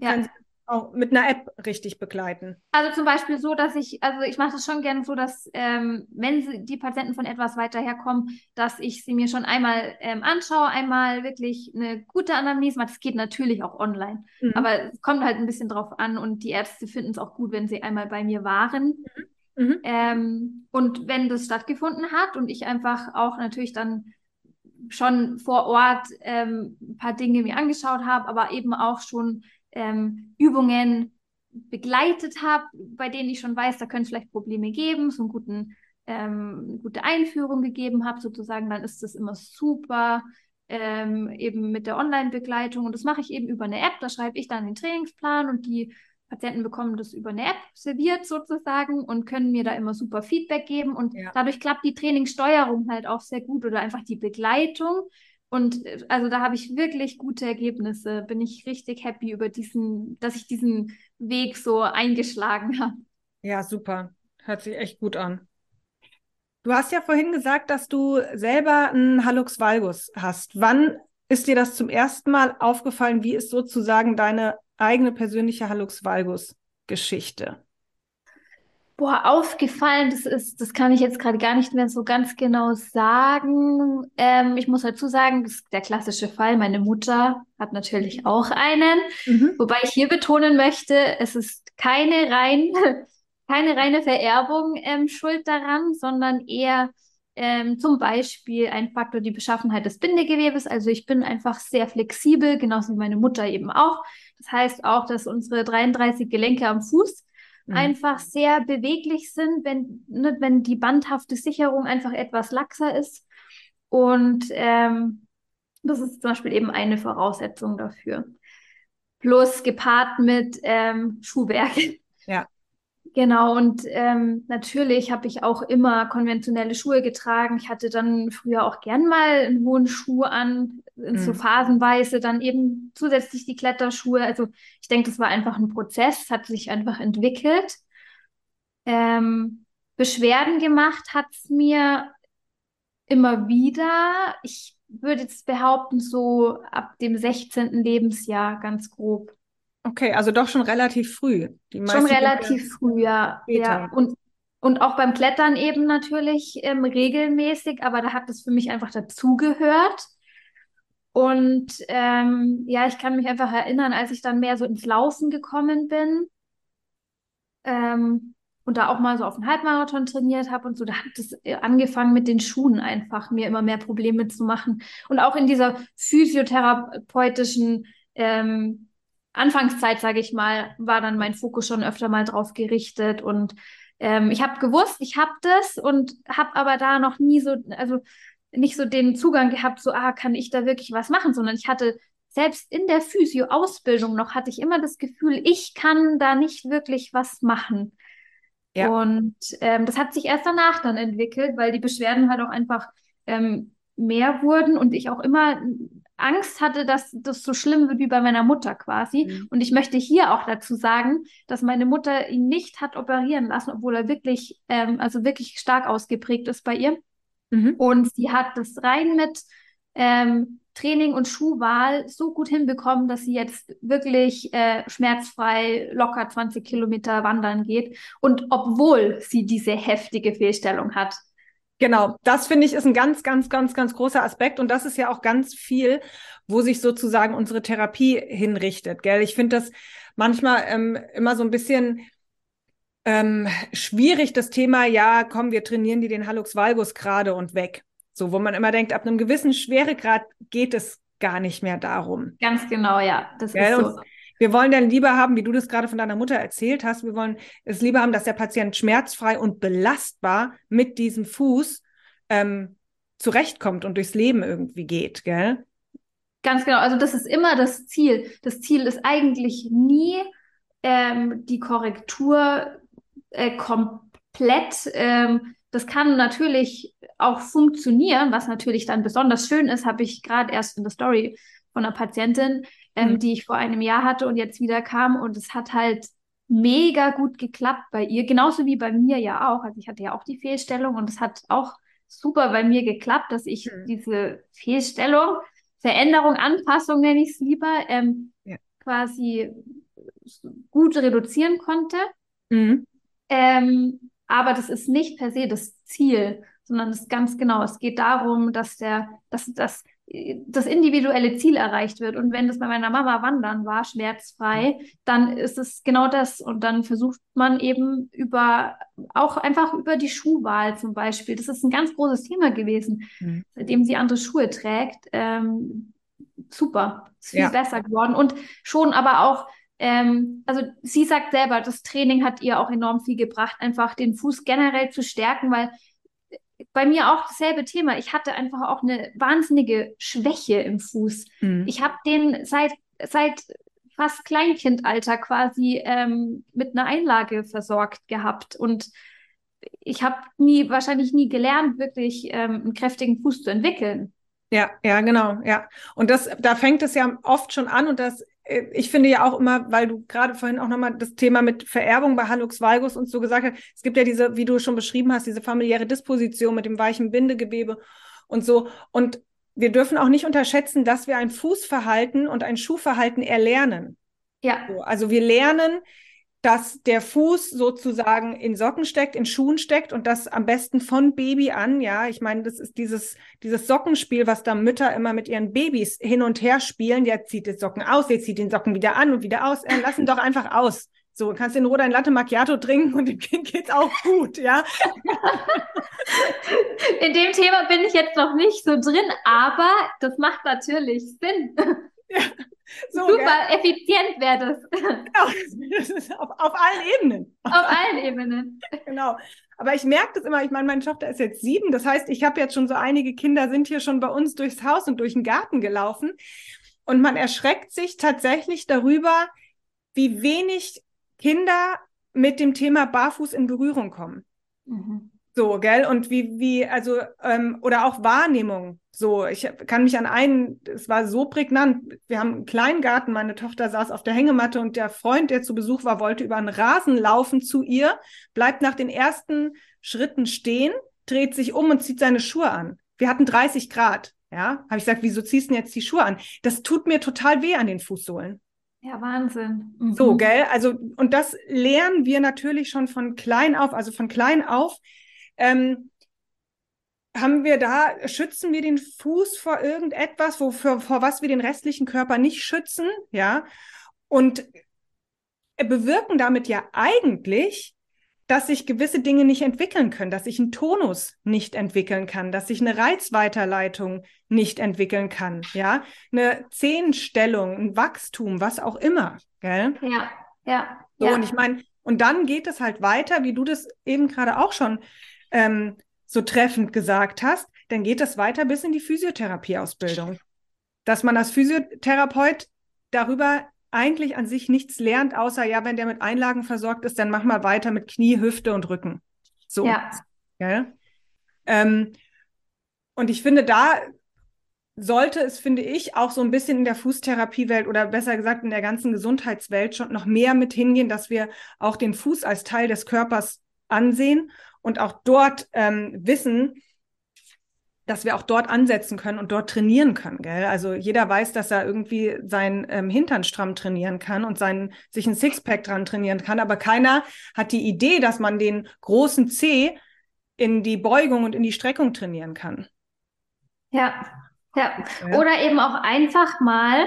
ja auch mit einer App richtig begleiten? Also zum Beispiel so, dass ich, also ich mache das schon gerne so, dass ähm, wenn sie, die Patienten von etwas weiter herkommen, dass ich sie mir schon einmal ähm, anschaue, einmal wirklich eine gute Anamnese mache. Das geht natürlich auch online, mhm. aber es kommt halt ein bisschen drauf an und die Ärzte finden es auch gut, wenn sie einmal bei mir waren. Mhm. Mhm. Ähm, und wenn das stattgefunden hat und ich einfach auch natürlich dann schon vor Ort ähm, ein paar Dinge mir angeschaut habe, aber eben auch schon ähm, Übungen begleitet habe, bei denen ich schon weiß, da können es vielleicht Probleme geben, so einen guten, ähm, eine gute Einführung gegeben habe, sozusagen, dann ist das immer super. Ähm, eben mit der Online-Begleitung und das mache ich eben über eine App, da schreibe ich dann den Trainingsplan und die Patienten bekommen das über eine App serviert sozusagen und können mir da immer super Feedback geben und ja. dadurch klappt die Trainingssteuerung halt auch sehr gut oder einfach die Begleitung und äh, also da habe ich wirklich gute Ergebnisse. Bin ich richtig happy über diesen, dass ich diesen Weg so eingeschlagen habe. Ja, super. Hört sich echt gut an. Du hast ja vorhin gesagt, dass du selber einen Hallux valgus hast. Wann ist dir das zum ersten Mal aufgefallen? Wie ist sozusagen deine eigene persönliche Hallux valgus Geschichte? Boah, aufgefallen, das ist, das kann ich jetzt gerade gar nicht mehr so ganz genau sagen. Ähm, ich muss dazu sagen, das ist der klassische Fall. Meine Mutter hat natürlich auch einen. Mhm. Wobei ich hier betonen möchte, es ist keine rein, [laughs] keine reine Vererbung ähm, schuld daran, sondern eher ähm, zum Beispiel ein Faktor die Beschaffenheit des Bindegewebes. Also ich bin einfach sehr flexibel, genauso wie meine Mutter eben auch. Das heißt auch, dass unsere 33 Gelenke am Fuß mhm. einfach sehr beweglich sind, wenn, ne, wenn die bandhafte Sicherung einfach etwas laxer ist. Und ähm, das ist zum Beispiel eben eine Voraussetzung dafür. Plus gepaart mit ähm, Schuhwerk. Ja. Genau, und ähm, natürlich habe ich auch immer konventionelle Schuhe getragen. Ich hatte dann früher auch gern mal einen hohen Schuh an, in so mhm. phasenweise, dann eben zusätzlich die Kletterschuhe. Also ich denke, das war einfach ein Prozess, hat sich einfach entwickelt. Ähm, Beschwerden gemacht hat es mir immer wieder. Ich würde jetzt behaupten, so ab dem 16. Lebensjahr ganz grob. Okay, also doch schon relativ früh. Schon relativ früh, ja. ja. Und, und auch beim Klettern eben natürlich ähm, regelmäßig, aber da hat es für mich einfach dazugehört. Und ähm, ja, ich kann mich einfach erinnern, als ich dann mehr so ins Laufen gekommen bin ähm, und da auch mal so auf einen Halbmarathon trainiert habe und so, da hat es äh, angefangen mit den Schuhen einfach mir immer mehr Probleme zu machen. Und auch in dieser physiotherapeutischen ähm, Anfangszeit, sage ich mal, war dann mein Fokus schon öfter mal drauf gerichtet und ähm, ich habe gewusst, ich habe das und habe aber da noch nie so, also nicht so den Zugang gehabt, so, ah, kann ich da wirklich was machen, sondern ich hatte selbst in der Physio-Ausbildung noch, hatte ich immer das Gefühl, ich kann da nicht wirklich was machen. Ja. Und ähm, das hat sich erst danach dann entwickelt, weil die Beschwerden halt auch einfach ähm, mehr wurden und ich auch immer Angst hatte, dass das so schlimm wird wie bei meiner Mutter quasi. Mhm. Und ich möchte hier auch dazu sagen, dass meine Mutter ihn nicht hat operieren lassen, obwohl er wirklich, ähm, also wirklich stark ausgeprägt ist bei ihr. Mhm. Und sie hat das rein mit ähm, Training und Schuhwahl so gut hinbekommen, dass sie jetzt wirklich äh, schmerzfrei locker 20 Kilometer wandern geht. Und obwohl sie diese heftige Fehlstellung hat. Genau, das finde ich ist ein ganz, ganz, ganz, ganz großer Aspekt und das ist ja auch ganz viel, wo sich sozusagen unsere Therapie hinrichtet. Gell? Ich finde das manchmal ähm, immer so ein bisschen ähm, schwierig, das Thema, ja, komm, wir trainieren die den Hallux valgus gerade und weg. So, wo man immer denkt, ab einem gewissen Schweregrad geht es gar nicht mehr darum. Ganz genau, ja. Das Gell? ist so. Wir wollen dann lieber haben, wie du das gerade von deiner Mutter erzählt hast, wir wollen es lieber haben, dass der Patient schmerzfrei und belastbar mit diesem Fuß ähm, zurechtkommt und durchs Leben irgendwie geht, gell? Ganz genau. Also das ist immer das Ziel. Das Ziel ist eigentlich nie ähm, die Korrektur äh, komplett. Ähm, das kann natürlich auch funktionieren, was natürlich dann besonders schön ist, habe ich gerade erst in der Story von einer Patientin ähm, mhm. die ich vor einem Jahr hatte und jetzt wieder kam. Und es hat halt mega gut geklappt bei ihr, genauso wie bei mir ja auch. Also ich hatte ja auch die Fehlstellung und es hat auch super bei mir geklappt, dass ich mhm. diese Fehlstellung, Veränderung, Anpassung nenne ich es lieber, ähm, ja. quasi gut reduzieren konnte. Mhm. Ähm, aber das ist nicht per se das Ziel, sondern es ganz genau, es geht darum, dass der, dass, dass das individuelle Ziel erreicht wird. Und wenn das bei meiner Mama Wandern war, schmerzfrei, dann ist es genau das. Und dann versucht man eben über, auch einfach über die Schuhwahl zum Beispiel. Das ist ein ganz großes Thema gewesen, mhm. seitdem sie andere Schuhe trägt. Ähm, super, ist viel ja. besser geworden. Und schon aber auch, ähm, also sie sagt selber, das Training hat ihr auch enorm viel gebracht, einfach den Fuß generell zu stärken, weil bei mir auch dasselbe Thema. Ich hatte einfach auch eine wahnsinnige Schwäche im Fuß. Mhm. Ich habe den seit, seit fast Kleinkindalter quasi ähm, mit einer Einlage versorgt gehabt. Und ich habe nie, wahrscheinlich nie gelernt, wirklich ähm, einen kräftigen Fuß zu entwickeln. Ja, ja, genau, ja. Und das, da fängt es ja oft schon an und das ich finde ja auch immer, weil du gerade vorhin auch nochmal das Thema mit Vererbung bei Hallux valgus und so gesagt hast, es gibt ja diese, wie du schon beschrieben hast, diese familiäre Disposition mit dem weichen Bindegewebe und so. Und wir dürfen auch nicht unterschätzen, dass wir ein Fußverhalten und ein Schuhverhalten erlernen. Ja. So, also wir lernen dass der Fuß sozusagen in Socken steckt, in Schuhen steckt und das am besten von Baby an. Ja, ich meine, das ist dieses, dieses Sockenspiel, was da Mütter immer mit ihren Babys hin und her spielen. Der zieht den Socken aus, der zieht den Socken wieder an und wieder aus. Äh, lass ihn doch einfach aus. So, kannst in Ruhe dein Latte Macchiato trinken und dem Kind geht's auch gut, ja. In dem Thema bin ich jetzt noch nicht so drin, aber das macht natürlich Sinn. Ja. So, Super gell? effizient wäre das. Genau, das ist auf, auf allen Ebenen. Auf allen Ebenen. Genau. Aber ich merke das immer, ich meine, meine Tochter ist jetzt sieben, das heißt, ich habe jetzt schon so einige Kinder sind hier schon bei uns durchs Haus und durch den Garten gelaufen. Und man erschreckt sich tatsächlich darüber, wie wenig Kinder mit dem Thema Barfuß in Berührung kommen. Mhm. So, gell? Und wie, wie, also, ähm, oder auch Wahrnehmung. So, ich kann mich an einen, es war so prägnant. Wir haben einen kleinen Garten, meine Tochter saß auf der Hängematte und der Freund, der zu Besuch war, wollte über einen Rasen laufen zu ihr, bleibt nach den ersten Schritten stehen, dreht sich um und zieht seine Schuhe an. Wir hatten 30 Grad. Ja, habe ich gesagt, wieso ziehst du denn jetzt die Schuhe an? Das tut mir total weh an den Fußsohlen. Ja, Wahnsinn. Mhm. So, gell? Also, und das lernen wir natürlich schon von klein auf, also von klein auf, ähm, haben wir da, schützen wir den Fuß vor irgendetwas, wofür, vor was wir den restlichen Körper nicht schützen, ja, und bewirken damit ja eigentlich, dass sich gewisse Dinge nicht entwickeln können, dass sich ein Tonus nicht entwickeln kann, dass sich eine Reizweiterleitung nicht entwickeln kann, ja, eine Zehenstellung, ein Wachstum, was auch immer, gell? Ja, ja. So, ja. und ich meine, und dann geht es halt weiter, wie du das eben gerade auch schon ähm, so treffend gesagt hast, dann geht das weiter bis in die Physiotherapieausbildung. Dass man als Physiotherapeut darüber eigentlich an sich nichts lernt, außer ja, wenn der mit Einlagen versorgt ist, dann mach mal weiter mit Knie, Hüfte und Rücken. So. Ja. ja? Ähm, und ich finde, da sollte es, finde ich, auch so ein bisschen in der Fußtherapiewelt oder besser gesagt in der ganzen Gesundheitswelt schon noch mehr mit hingehen, dass wir auch den Fuß als Teil des Körpers ansehen und auch dort ähm, wissen, dass wir auch dort ansetzen können und dort trainieren können. Gell? Also jeder weiß, dass er irgendwie seinen ähm, Hintern stramm trainieren kann und seinen, sich ein Sixpack dran trainieren kann, aber keiner hat die Idee, dass man den großen C in die Beugung und in die Streckung trainieren kann. Ja, ja. ja. Oder eben auch einfach mal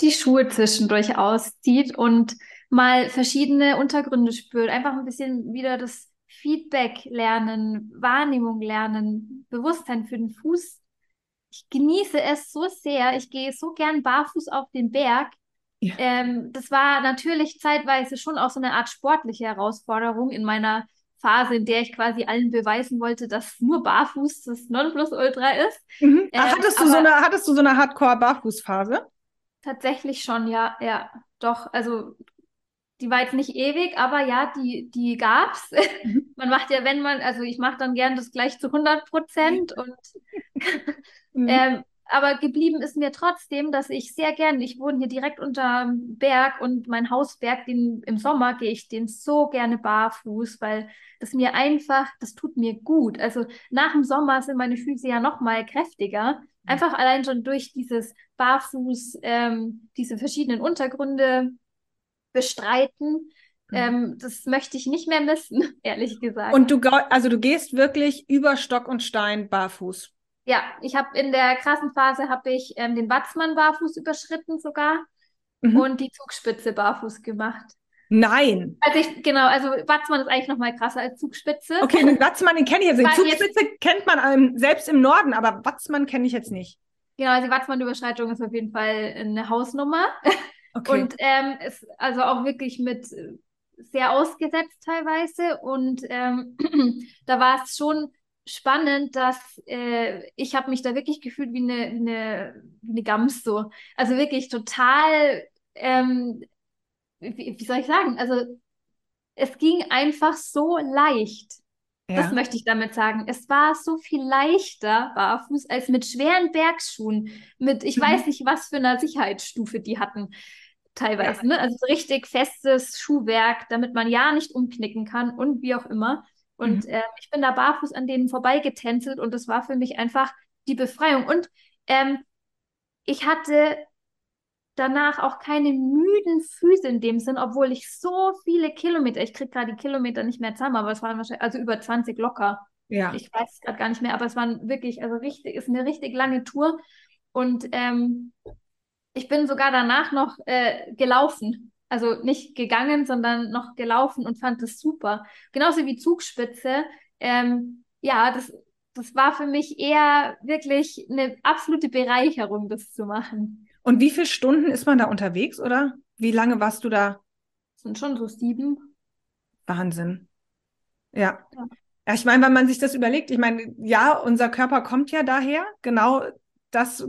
die Schuhe zwischendurch auszieht und mal verschiedene Untergründe spürt. Einfach ein bisschen wieder das Feedback lernen, Wahrnehmung lernen, Bewusstsein für den Fuß. Ich genieße es so sehr. Ich gehe so gern barfuß auf den Berg. Ja. Ähm, das war natürlich zeitweise schon auch so eine Art sportliche Herausforderung in meiner Phase, in der ich quasi allen beweisen wollte, dass nur Barfuß das Nonplusultra ist. Mhm. Ähm, hattest, du so eine, hattest du so eine Hardcore-Barfußphase? Tatsächlich schon, ja, ja. Doch, also die war jetzt nicht ewig, aber ja, die, die gab's. [laughs] Mhm. man macht ja, wenn man, also ich mache dann gern das gleich zu 100 Prozent und [laughs] mhm. ähm, aber geblieben ist mir trotzdem, dass ich sehr gern, ich wohne hier direkt unter Berg und mein Hausberg, den, im Sommer gehe ich den so gerne barfuß, weil das mir einfach, das tut mir gut. Also nach dem Sommer sind meine Füße ja noch mal kräftiger. Einfach allein schon durch dieses Barfuß, ähm, diese verschiedenen Untergründe bestreiten. Mhm. Ähm, das möchte ich nicht mehr missen, [laughs] ehrlich gesagt. Und du, also du gehst wirklich über Stock und Stein barfuß. Ja, ich habe in der krassen Phase habe ich ähm, den Watzmann barfuß überschritten sogar mhm. und die Zugspitze barfuß gemacht. Nein. Also ich, genau, also Watzmann ist eigentlich noch mal krasser als Zugspitze. Okay, den Watzmann, den kenne ich jetzt. Die Zugspitze jetzt, kennt man ähm, selbst im Norden, aber Watzmann kenne ich jetzt nicht. Genau, also die Watzmann-Überschreitung ist auf jeden Fall eine Hausnummer. [laughs] Okay. Und ähm, ist also auch wirklich mit äh, sehr ausgesetzt teilweise. Und ähm, [clears throat] da war es schon spannend, dass äh, ich habe mich da wirklich gefühlt wie eine, eine, eine Gams so. Also wirklich total, ähm, wie, wie soll ich sagen? Also es ging einfach so leicht. Ja. Das möchte ich damit sagen. Es war so viel leichter barfuß als mit schweren Bergschuhen, mit ich mhm. weiß nicht was für einer Sicherheitsstufe die hatten teilweise. Ja. Ne? Also so richtig festes Schuhwerk, damit man ja nicht umknicken kann und wie auch immer. Und mhm. äh, ich bin da barfuß an denen vorbeigetänzelt und das war für mich einfach die Befreiung. Und ähm, ich hatte danach auch keine müden Füße in dem Sinn, obwohl ich so viele Kilometer, ich kriege gerade die Kilometer nicht mehr zusammen, aber es waren wahrscheinlich, also über 20 locker. Ja. Ich weiß es gerade gar nicht mehr, aber es waren wirklich, also richtig, ist eine richtig lange Tour. Und ähm, ich bin sogar danach noch äh, gelaufen. Also nicht gegangen, sondern noch gelaufen und fand das super. Genauso wie Zugspitze. Ähm, ja, das, das war für mich eher wirklich eine absolute Bereicherung, das zu machen. Und wie viele Stunden ist man da unterwegs, oder? Wie lange warst du da? Das sind schon so sieben. Wahnsinn. Ja. ja. Ja, ich meine, wenn man sich das überlegt, ich meine, ja, unser Körper kommt ja daher, genau das,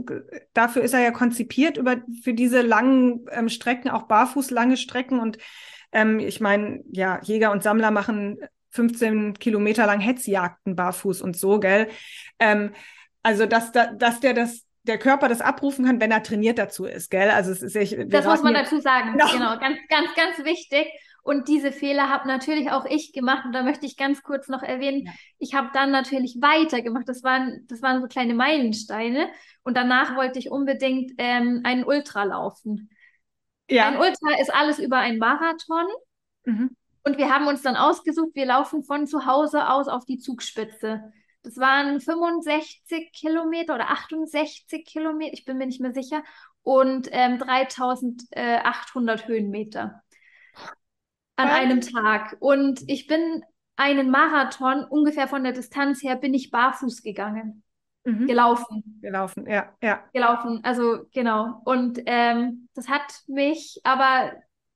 dafür ist er ja konzipiert, über, für diese langen ähm, Strecken, auch barfuß lange Strecken. Und ähm, ich meine, ja, Jäger und Sammler machen 15 Kilometer lang Hetzjagden barfuß und so, gell? Ähm, also, dass, dass der das der Körper das abrufen kann, wenn er trainiert dazu ist, gell? Also es ist ich, Das muss man dazu sagen. Genau. genau, ganz, ganz, ganz wichtig. Und diese Fehler habe natürlich auch ich gemacht. Und da möchte ich ganz kurz noch erwähnen, ja. ich habe dann natürlich weitergemacht. Das waren, das waren so kleine Meilensteine. Und danach wollte ich unbedingt ähm, einen Ultra laufen. Ja. Ein Ultra ist alles über ein Marathon. Mhm. Und wir haben uns dann ausgesucht, wir laufen von zu Hause aus auf die Zugspitze. Das waren 65 Kilometer oder 68 Kilometer, ich bin mir nicht mehr sicher, und ähm, 3800 Höhenmeter an Was? einem Tag. Und ich bin einen Marathon ungefähr von der Distanz her bin ich barfuß gegangen. Mhm. Gelaufen. Gelaufen, ja, ja. Gelaufen, also genau. Und ähm, das hat mich aber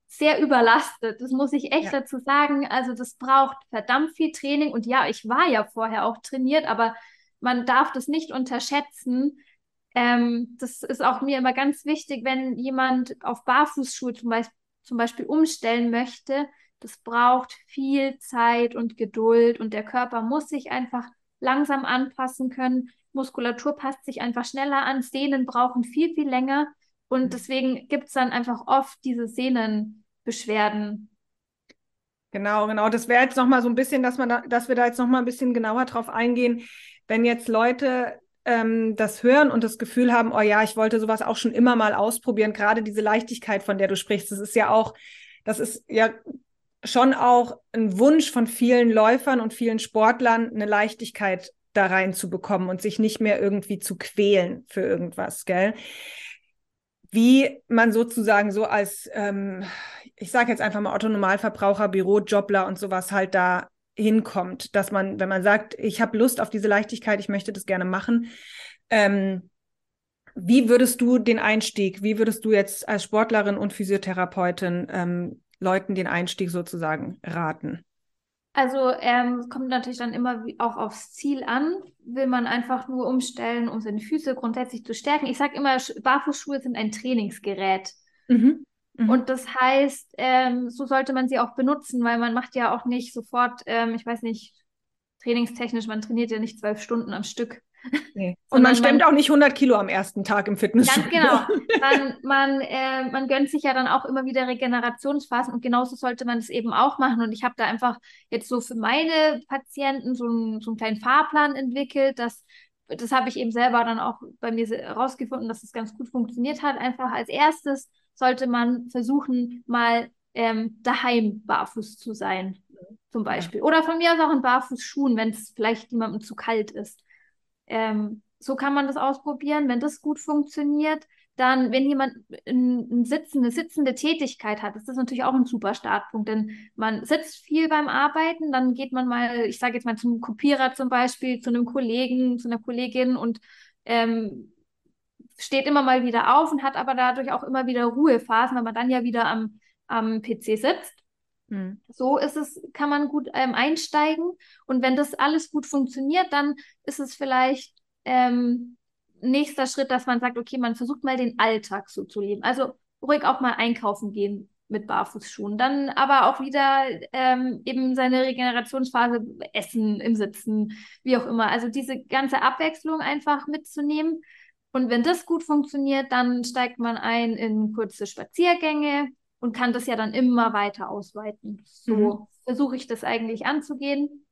sehr überlastet. Das muss ich echt ja. dazu sagen. Also das braucht verdammt viel Training. Und ja, ich war ja vorher auch trainiert, aber man darf das nicht unterschätzen. Ähm, das ist auch mir immer ganz wichtig, wenn jemand auf Barfußschuhe zum Beispiel, zum Beispiel umstellen möchte. Das braucht viel Zeit und Geduld und der Körper muss sich einfach langsam anpassen können. Muskulatur passt sich einfach schneller an. Sehnen brauchen viel, viel länger. Und mhm. deswegen gibt es dann einfach oft diese Sehnenbeschwerden. Genau, genau. Das wäre jetzt nochmal so ein bisschen, dass man da, dass wir da jetzt nochmal ein bisschen genauer drauf eingehen, wenn jetzt Leute ähm, das hören und das Gefühl haben, oh ja, ich wollte sowas auch schon immer mal ausprobieren, gerade diese Leichtigkeit, von der du sprichst, das ist ja auch, das ist ja schon auch ein Wunsch von vielen Läufern und vielen Sportlern, eine Leichtigkeit da reinzubekommen und sich nicht mehr irgendwie zu quälen für irgendwas, gell? wie man sozusagen so als, ähm, ich sage jetzt einfach mal Autonomalverbraucher, Bürojobler und sowas halt da hinkommt, dass man, wenn man sagt, ich habe Lust auf diese Leichtigkeit, ich möchte das gerne machen, ähm, wie würdest du den Einstieg, wie würdest du jetzt als Sportlerin und Physiotherapeutin ähm, Leuten den Einstieg sozusagen raten? Also ähm, kommt natürlich dann immer auch aufs Ziel an. Will man einfach nur umstellen, um seine Füße grundsätzlich zu stärken? Ich sage immer, Barfußschuhe sind ein Trainingsgerät. Mhm. Mhm. Und das heißt, ähm, so sollte man sie auch benutzen, weil man macht ja auch nicht sofort, ähm, ich weiß nicht, trainingstechnisch, man trainiert ja nicht zwölf Stunden am Stück. Nee. [laughs] Und man stemmt man, auch nicht 100 Kilo am ersten Tag im Fitnessstudio. Ganz genau. [laughs] Man, man, äh, man gönnt sich ja dann auch immer wieder Regenerationsphasen und genauso sollte man es eben auch machen. Und ich habe da einfach jetzt so für meine Patienten so, ein, so einen kleinen Fahrplan entwickelt, dass das habe ich eben selber dann auch bei mir herausgefunden, dass es das ganz gut funktioniert hat. Einfach als erstes sollte man versuchen, mal ähm, daheim barfuß zu sein, zum Beispiel. Ja. Oder von mir aus auch in Barfußschuhen, wenn es vielleicht jemandem zu kalt ist. Ähm, so kann man das ausprobieren. Wenn das gut funktioniert, dann, wenn jemand ein, Sitzen, eine sitzende Tätigkeit hat, ist das natürlich auch ein super Startpunkt, denn man sitzt viel beim Arbeiten, dann geht man mal, ich sage jetzt mal zum Kopierer zum Beispiel, zu einem Kollegen, zu einer Kollegin und ähm, steht immer mal wieder auf und hat aber dadurch auch immer wieder Ruhephasen, weil man dann ja wieder am, am PC sitzt. Hm. So ist es, kann man gut ähm, einsteigen. Und wenn das alles gut funktioniert, dann ist es vielleicht ähm, nächster Schritt, dass man sagt, okay, man versucht mal den Alltag so zu leben. Also ruhig auch mal einkaufen gehen mit Barfußschuhen. Dann aber auch wieder ähm, eben seine Regenerationsphase essen, im Sitzen, wie auch immer. Also diese ganze Abwechslung einfach mitzunehmen. Und wenn das gut funktioniert, dann steigt man ein in kurze Spaziergänge, und kann das ja dann immer weiter ausweiten. So mhm. versuche ich das eigentlich anzugehen.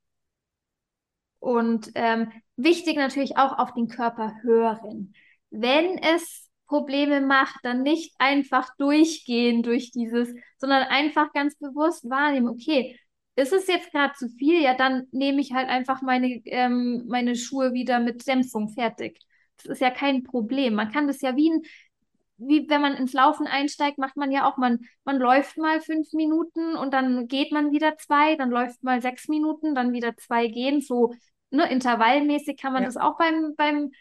Und ähm, wichtig natürlich auch auf den Körper hören. Wenn es Probleme macht, dann nicht einfach durchgehen durch dieses, sondern einfach ganz bewusst wahrnehmen, okay, ist es jetzt gerade zu viel, ja, dann nehme ich halt einfach meine, ähm, meine Schuhe wieder mit Dämpfung fertig. Das ist ja kein Problem. Man kann das ja wie ein, wie wenn man ins Laufen einsteigt, macht man ja auch, man, man läuft mal fünf Minuten und dann geht man wieder zwei, dann läuft mal sechs Minuten, dann wieder zwei gehen. So, ne, intervallmäßig kann man ja. das auch beim, beim,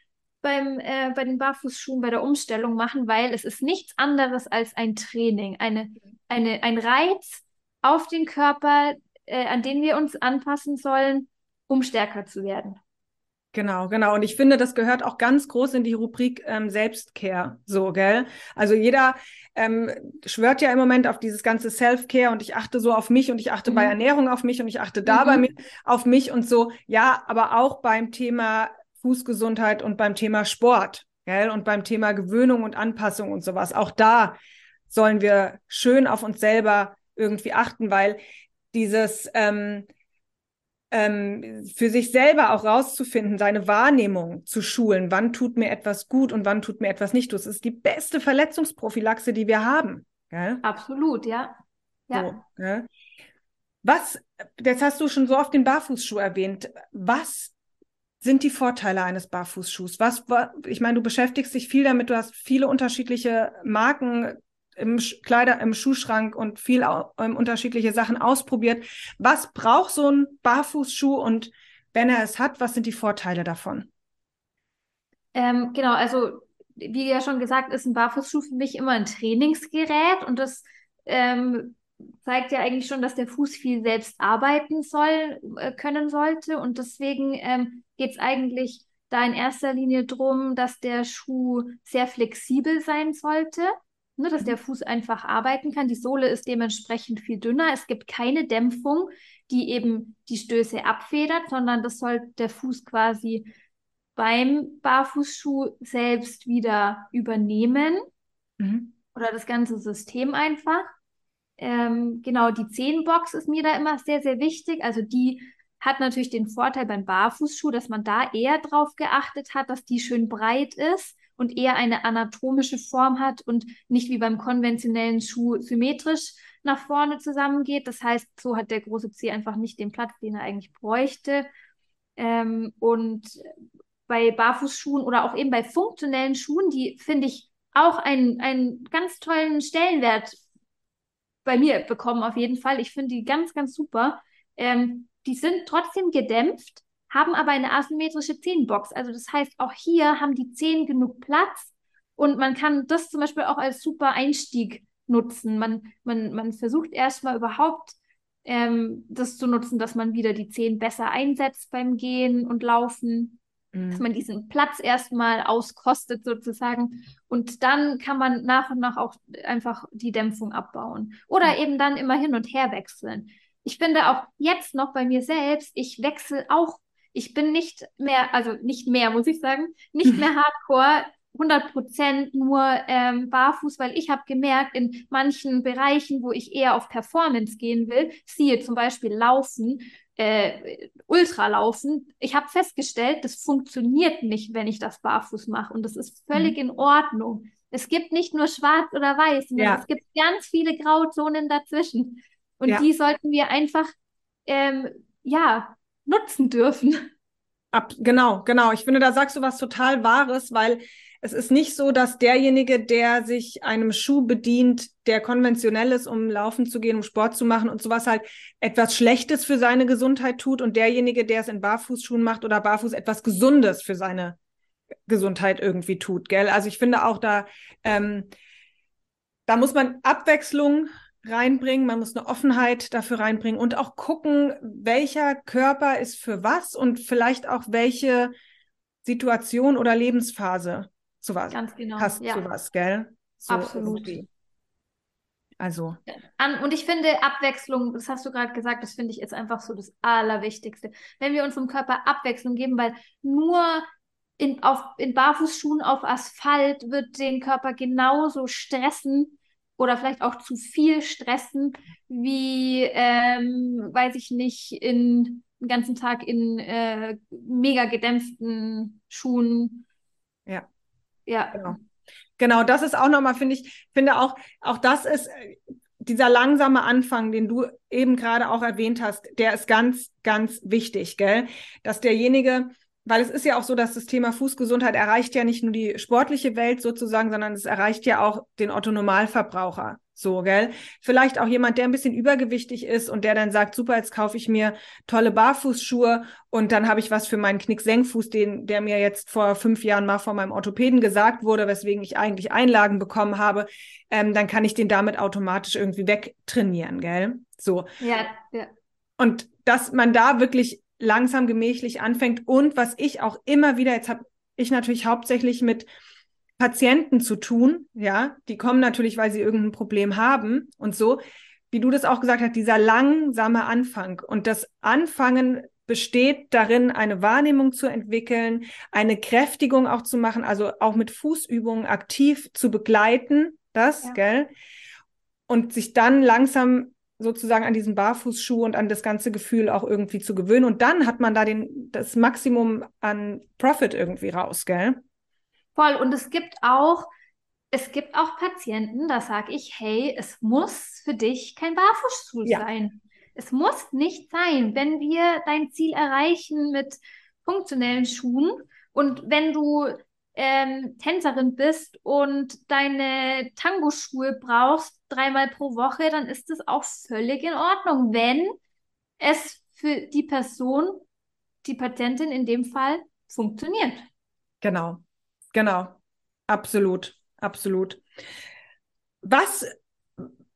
beim, äh, bei den Barfußschuhen bei der Umstellung machen, weil es ist nichts anderes als ein Training, eine, eine, ein Reiz auf den Körper, äh, an den wir uns anpassen sollen, um stärker zu werden. Genau, genau. Und ich finde, das gehört auch ganz groß in die Rubrik ähm, Selbstcare, so, gell? Also jeder ähm, schwört ja im Moment auf dieses ganze Self-Care und ich achte so auf mich und ich achte mhm. bei Ernährung auf mich und ich achte da mhm. bei mir auf mich und so. Ja, aber auch beim Thema Fußgesundheit und beim Thema Sport, gell? Und beim Thema Gewöhnung und Anpassung und sowas. Auch da sollen wir schön auf uns selber irgendwie achten, weil dieses ähm, ähm, für sich selber auch rauszufinden, seine Wahrnehmung zu schulen, wann tut mir etwas gut und wann tut mir etwas nicht gut. Das ist die beste Verletzungsprophylaxe, die wir haben. Gell? Absolut, ja. ja. So, Was, jetzt hast du schon so oft den Barfußschuh erwähnt. Was sind die Vorteile eines Barfußschuhs? Was, ich meine, du beschäftigst dich viel damit, du hast viele unterschiedliche Marken im Kleider, im Schuhschrank und viel ähm, unterschiedliche Sachen ausprobiert. Was braucht so ein Barfußschuh und wenn er es hat, was sind die Vorteile davon? Ähm, genau, also wie ja schon gesagt, ist ein Barfußschuh für mich immer ein Trainingsgerät und das ähm, zeigt ja eigentlich schon, dass der Fuß viel selbst arbeiten soll, äh, können sollte und deswegen ähm, geht es eigentlich da in erster Linie darum, dass der Schuh sehr flexibel sein sollte ne, dass der mhm. Fuß einfach arbeiten kann. Die Sohle ist dementsprechend viel dünner. Es gibt keine Dämpfung, die eben die Stöße abfedert, sondern das soll der Fuß quasi beim Barfußschuh selbst wieder übernehmen. Mhm. Oder das ganze System einfach. Ähm, genau, die Zehenbox ist mir da immer sehr, sehr wichtig. Also die hat natürlich den Vorteil beim Barfußschuh, dass man da eher drauf geachtet hat, dass die schön breit ist und eher eine anatomische Form hat und nicht wie beim konventionellen Schuh symmetrisch nach vorne zusammengeht. Das heißt, so hat der große Zeh einfach nicht den Platz, den er eigentlich bräuchte. Ähm, und bei Barfußschuhen oder auch eben bei funktionellen Schuhen, die finde ich auch einen, einen ganz tollen Stellenwert bei mir bekommen, auf jeden Fall. Ich finde die ganz, ganz super. Ähm, die sind trotzdem gedämpft, haben aber eine asymmetrische Zehenbox. Also das heißt, auch hier haben die Zehen genug Platz und man kann das zum Beispiel auch als super Einstieg nutzen. Man, man, man versucht erstmal überhaupt ähm, das zu nutzen, dass man wieder die Zehen besser einsetzt beim Gehen und Laufen, mhm. dass man diesen Platz erstmal auskostet sozusagen und dann kann man nach und nach auch einfach die Dämpfung abbauen oder mhm. eben dann immer hin und her wechseln. Ich finde auch jetzt noch bei mir selbst, ich wechsle auch ich bin nicht mehr, also nicht mehr, muss ich sagen, nicht mehr [laughs] Hardcore, 100% nur ähm, barfuß, weil ich habe gemerkt, in manchen Bereichen, wo ich eher auf Performance gehen will, siehe zum Beispiel Laufen, äh, Ultralaufen, ich habe festgestellt, das funktioniert nicht, wenn ich das barfuß mache und das ist völlig mhm. in Ordnung. Es gibt nicht nur schwarz oder weiß, ja. es gibt ganz viele Grauzonen dazwischen und ja. die sollten wir einfach ähm, ja nutzen dürfen. Ab, genau, genau. Ich finde, da sagst du was total Wahres, weil es ist nicht so, dass derjenige, der sich einem Schuh bedient, der konventionell ist, um laufen zu gehen, um Sport zu machen und sowas halt etwas Schlechtes für seine Gesundheit tut und derjenige, der es in Barfußschuhen macht oder barfuß etwas Gesundes für seine Gesundheit irgendwie tut, gell? Also ich finde auch da, ähm, da muss man Abwechslung reinbringen, man muss eine Offenheit dafür reinbringen und auch gucken, welcher Körper ist für was und vielleicht auch welche Situation oder Lebensphase zu was Ganz genau. passt ja. zu was, gell? So Absolut. Irgendwie. Also. und ich finde Abwechslung, das hast du gerade gesagt, das finde ich ist einfach so das Allerwichtigste. Wenn wir unserem Körper Abwechslung geben, weil nur in, auf, in Barfußschuhen auf Asphalt wird den Körper genauso stressen oder vielleicht auch zu viel stressen, wie, ähm, weiß ich nicht, in den ganzen Tag in äh, mega gedämpften Schuhen. Ja. Ja. Genau. Genau, das ist auch nochmal, finde ich, finde auch, auch das ist äh, dieser langsame Anfang, den du eben gerade auch erwähnt hast, der ist ganz, ganz wichtig, gell? Dass derjenige, weil es ist ja auch so, dass das Thema Fußgesundheit erreicht ja nicht nur die sportliche Welt sozusagen, sondern es erreicht ja auch den Otto Normalverbraucher. So, gell? Vielleicht auch jemand, der ein bisschen übergewichtig ist und der dann sagt, super, jetzt kaufe ich mir tolle Barfußschuhe und dann habe ich was für meinen Knicksenkfuß, den, der mir jetzt vor fünf Jahren mal von meinem Orthopäden gesagt wurde, weswegen ich eigentlich Einlagen bekommen habe. Ähm, dann kann ich den damit automatisch irgendwie wegtrainieren, gell? So. Ja, ja. Und dass man da wirklich langsam gemächlich anfängt und was ich auch immer wieder, jetzt habe ich natürlich hauptsächlich mit Patienten zu tun, ja, die kommen natürlich, weil sie irgendein Problem haben und so, wie du das auch gesagt hast, dieser langsame Anfang und das Anfangen besteht darin, eine Wahrnehmung zu entwickeln, eine Kräftigung auch zu machen, also auch mit Fußübungen aktiv zu begleiten, das, ja. gell? Und sich dann langsam sozusagen an diesen Barfußschuh und an das ganze Gefühl auch irgendwie zu gewöhnen. Und dann hat man da den, das Maximum an Profit irgendwie raus, gell? Voll. Und es gibt auch, es gibt auch Patienten, da sage ich, hey, es muss für dich kein Barfußschuh ja. sein. Es muss nicht sein, wenn wir dein Ziel erreichen mit funktionellen Schuhen und wenn du ähm, Tänzerin bist und deine Tango-Schuhe brauchst dreimal pro Woche, dann ist das auch völlig in Ordnung, wenn es für die Person, die Patientin in dem Fall, funktioniert. Genau. Genau, absolut, absolut. Was,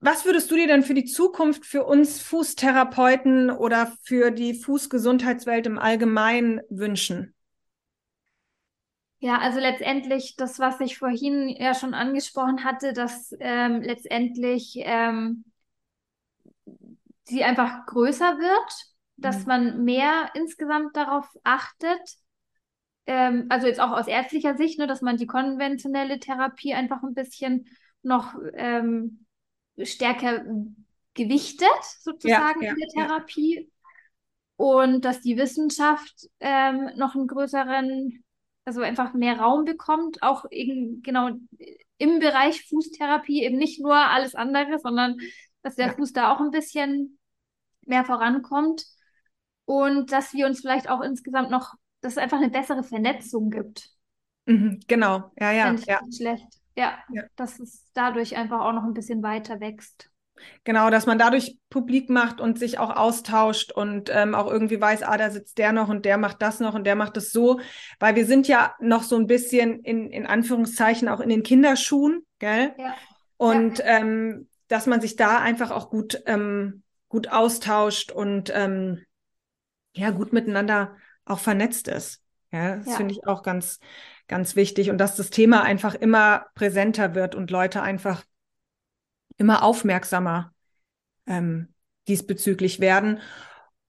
was würdest du dir denn für die Zukunft für uns Fußtherapeuten oder für die Fußgesundheitswelt im Allgemeinen wünschen? Ja, also letztendlich das, was ich vorhin ja schon angesprochen hatte, dass ähm, letztendlich ähm, sie einfach größer wird, dass mhm. man mehr insgesamt darauf achtet, ähm, also jetzt auch aus ärztlicher Sicht, ne, dass man die konventionelle Therapie einfach ein bisschen noch ähm, stärker gewichtet, sozusagen ja, ja, in der Therapie. Ja. Und dass die Wissenschaft ähm, noch einen größeren, also einfach mehr Raum bekommt, auch eben genau im Bereich Fußtherapie, eben nicht nur alles andere, sondern dass der Fuß da auch ein bisschen mehr vorankommt. Und dass wir uns vielleicht auch insgesamt noch dass es einfach eine bessere Vernetzung gibt. Mhm, genau, ja, ja. ja. schlecht. Ja, ja, dass es dadurch einfach auch noch ein bisschen weiter wächst. Genau, dass man dadurch publik macht und sich auch austauscht und ähm, auch irgendwie weiß, ah, da sitzt der noch und der macht das noch und der macht es so, weil wir sind ja noch so ein bisschen in, in Anführungszeichen auch in den Kinderschuhen, gell? Ja. Und ja. Ähm, dass man sich da einfach auch gut, ähm, gut austauscht und ähm, ja, gut miteinander auch vernetzt ist. Ja, das ja. finde ich auch ganz, ganz wichtig. Und dass das Thema einfach immer präsenter wird und Leute einfach immer aufmerksamer ähm, diesbezüglich werden.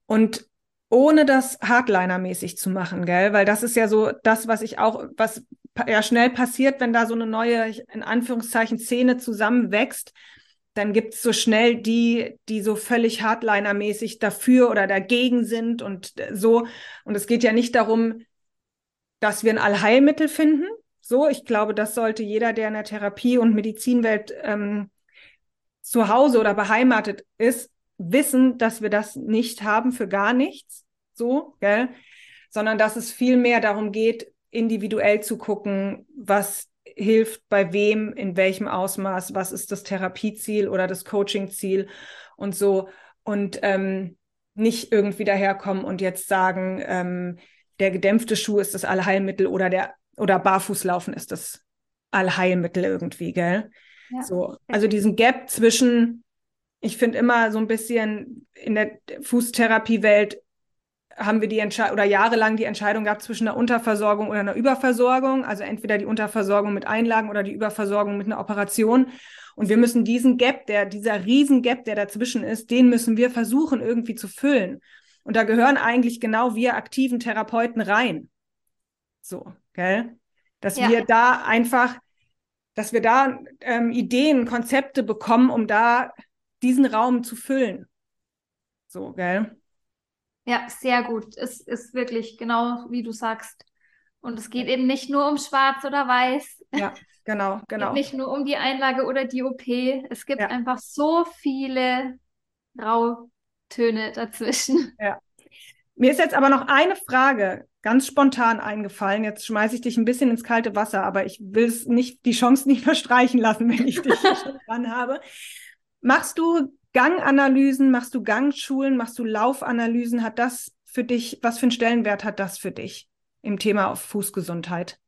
Und ohne das Hardliner-mäßig zu machen, gell? Weil das ist ja so das, was ich auch, was ja schnell passiert, wenn da so eine neue, in Anführungszeichen, Szene zusammenwächst, dann gibt es so schnell die, die so völlig Hardliner-mäßig dafür oder dagegen sind und so. Und es geht ja nicht darum, dass wir ein Allheilmittel finden. So, ich glaube, das sollte jeder, der in der Therapie- und Medizinwelt ähm, zu Hause oder beheimatet ist, wissen, dass wir das nicht haben für gar nichts. So, gell? Sondern dass es viel mehr darum geht, individuell zu gucken, was hilft bei wem, in welchem Ausmaß, was ist das Therapieziel oder das Coachingziel und so. Und ähm, nicht irgendwie daherkommen und jetzt sagen, ähm, der gedämpfte Schuh ist das Allheilmittel oder der oder Barfußlaufen ist das Allheilmittel irgendwie, gell? Ja. So, also diesen Gap zwischen, ich finde immer so ein bisschen in der Fußtherapiewelt haben wir die Entscheidung oder jahrelang die Entscheidung gehabt zwischen einer Unterversorgung oder einer Überversorgung, also entweder die Unterversorgung mit Einlagen oder die Überversorgung mit einer Operation. Und wir müssen diesen Gap, der, dieser Riesengap, der dazwischen ist, den müssen wir versuchen irgendwie zu füllen. Und da gehören eigentlich genau wir aktiven Therapeuten rein. So, gell? Dass ja. wir da einfach, dass wir da ähm, Ideen, Konzepte bekommen, um da diesen Raum zu füllen. So, gell? Ja, sehr gut. Es ist wirklich genau wie du sagst. Und es geht eben nicht nur um Schwarz oder Weiß, Ja, genau, genau. Nicht nur um die Einlage oder die OP. Es gibt ja. einfach so viele Grautöne dazwischen. Ja. Mir ist jetzt aber noch eine Frage ganz spontan eingefallen. Jetzt schmeiße ich dich ein bisschen ins kalte Wasser, aber ich will es nicht, die Chance nicht [laughs] verstreichen lassen, wenn ich dich [laughs] schon dran habe. Machst du Ganganalysen, machst du Gangschulen, machst du Laufanalysen? Hat das für dich, was für einen Stellenwert hat das für dich im Thema auf Fußgesundheit?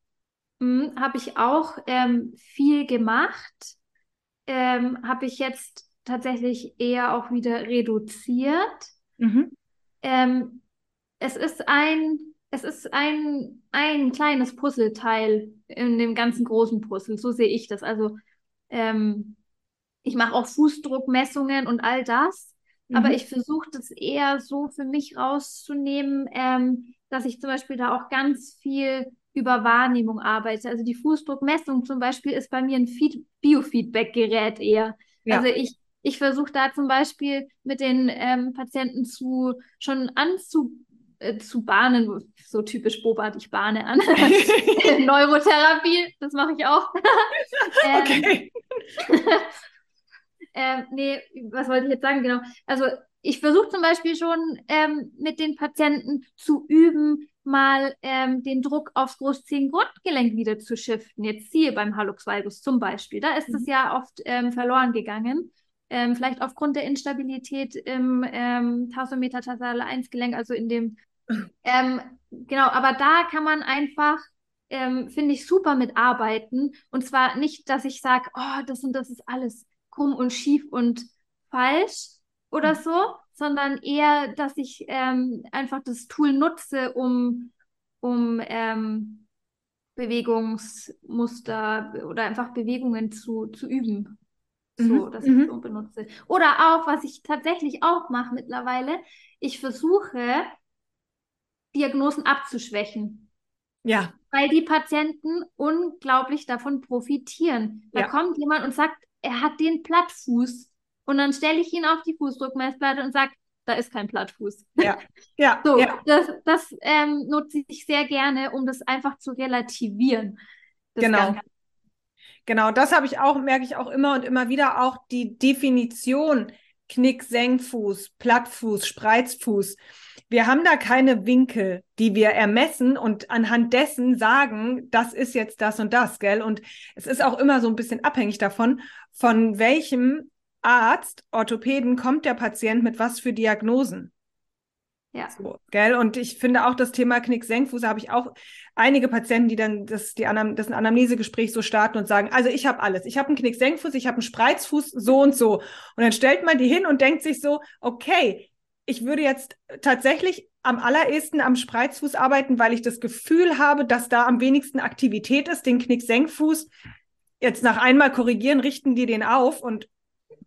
Mhm, Habe ich auch ähm, viel gemacht. Ähm, Habe ich jetzt tatsächlich eher auch wieder reduziert. Mhm. Ähm, es ist ein, es ist ein, ein kleines Puzzleteil in dem ganzen großen Puzzle. So sehe ich das. Also ähm, ich mache auch Fußdruckmessungen und all das. Mhm. Aber ich versuche das eher so für mich rauszunehmen, ähm, dass ich zum Beispiel da auch ganz viel über Wahrnehmung arbeite. Also die Fußdruckmessung zum Beispiel ist bei mir ein Biofeedback-Gerät eher. Ja. Also ich, ich versuche da zum Beispiel mit den ähm, Patienten zu schon anzu äh, zu bahnen, so typisch Bobat, ich bahne an. [laughs] [laughs] Neurotherapie, das mache ich auch. [laughs] ähm, okay. ähm, nee, was wollte ich jetzt sagen? Genau. Also ich versuche zum Beispiel schon ähm, mit den Patienten zu üben, mal ähm, den Druck aufs Großzehengrundgelenk wieder zu shiften. Jetzt siehe beim Hallux valgus zum Beispiel. Da ist es mhm. ja oft ähm, verloren gegangen. Ähm, vielleicht aufgrund der Instabilität im ähm, Tarsometatarsaler 1 Gelenk, also in dem, ähm, genau, aber da kann man einfach, ähm, finde ich, super mitarbeiten. Und zwar nicht, dass ich sage, oh, das und das ist alles krumm und schief und falsch oder mhm. so, sondern eher, dass ich ähm, einfach das Tool nutze, um, um ähm, Bewegungsmuster oder einfach Bewegungen zu, zu üben. So, mhm. dass ich mhm. so benutze. Oder auch, was ich tatsächlich auch mache mittlerweile, ich versuche, Diagnosen abzuschwächen. Ja. Weil die Patienten unglaublich davon profitieren. Da ja. kommt jemand und sagt, er hat den Plattfuß. Und dann stelle ich ihn auf die Fußdruckmessplatte und sage, da ist kein Plattfuß. Ja, ja. [laughs] so, ja. das, das ähm, nutze ich sehr gerne, um das einfach zu relativieren. Genau. Ganze. Genau, das habe ich auch, merke ich auch immer und immer wieder auch die Definition Knick, Senkfuß, Plattfuß, Spreizfuß. Wir haben da keine Winkel, die wir ermessen und anhand dessen sagen, das ist jetzt das und das, gell? Und es ist auch immer so ein bisschen abhängig davon, von welchem Arzt, Orthopäden kommt der Patient mit was für Diagnosen. Ja. So, gell? Und ich finde auch das Thema Knick-Senkfuß habe ich auch einige Patienten, die dann das, die Anam das Anamnesegespräch so starten und sagen, also ich habe alles. Ich habe einen Knick-Senkfuß, ich habe einen Spreizfuß, so und so. Und dann stellt man die hin und denkt sich so, okay, ich würde jetzt tatsächlich am allerersten am Spreizfuß arbeiten, weil ich das Gefühl habe, dass da am wenigsten Aktivität ist. Den Knick-Senkfuß jetzt nach einmal korrigieren, richten die den auf und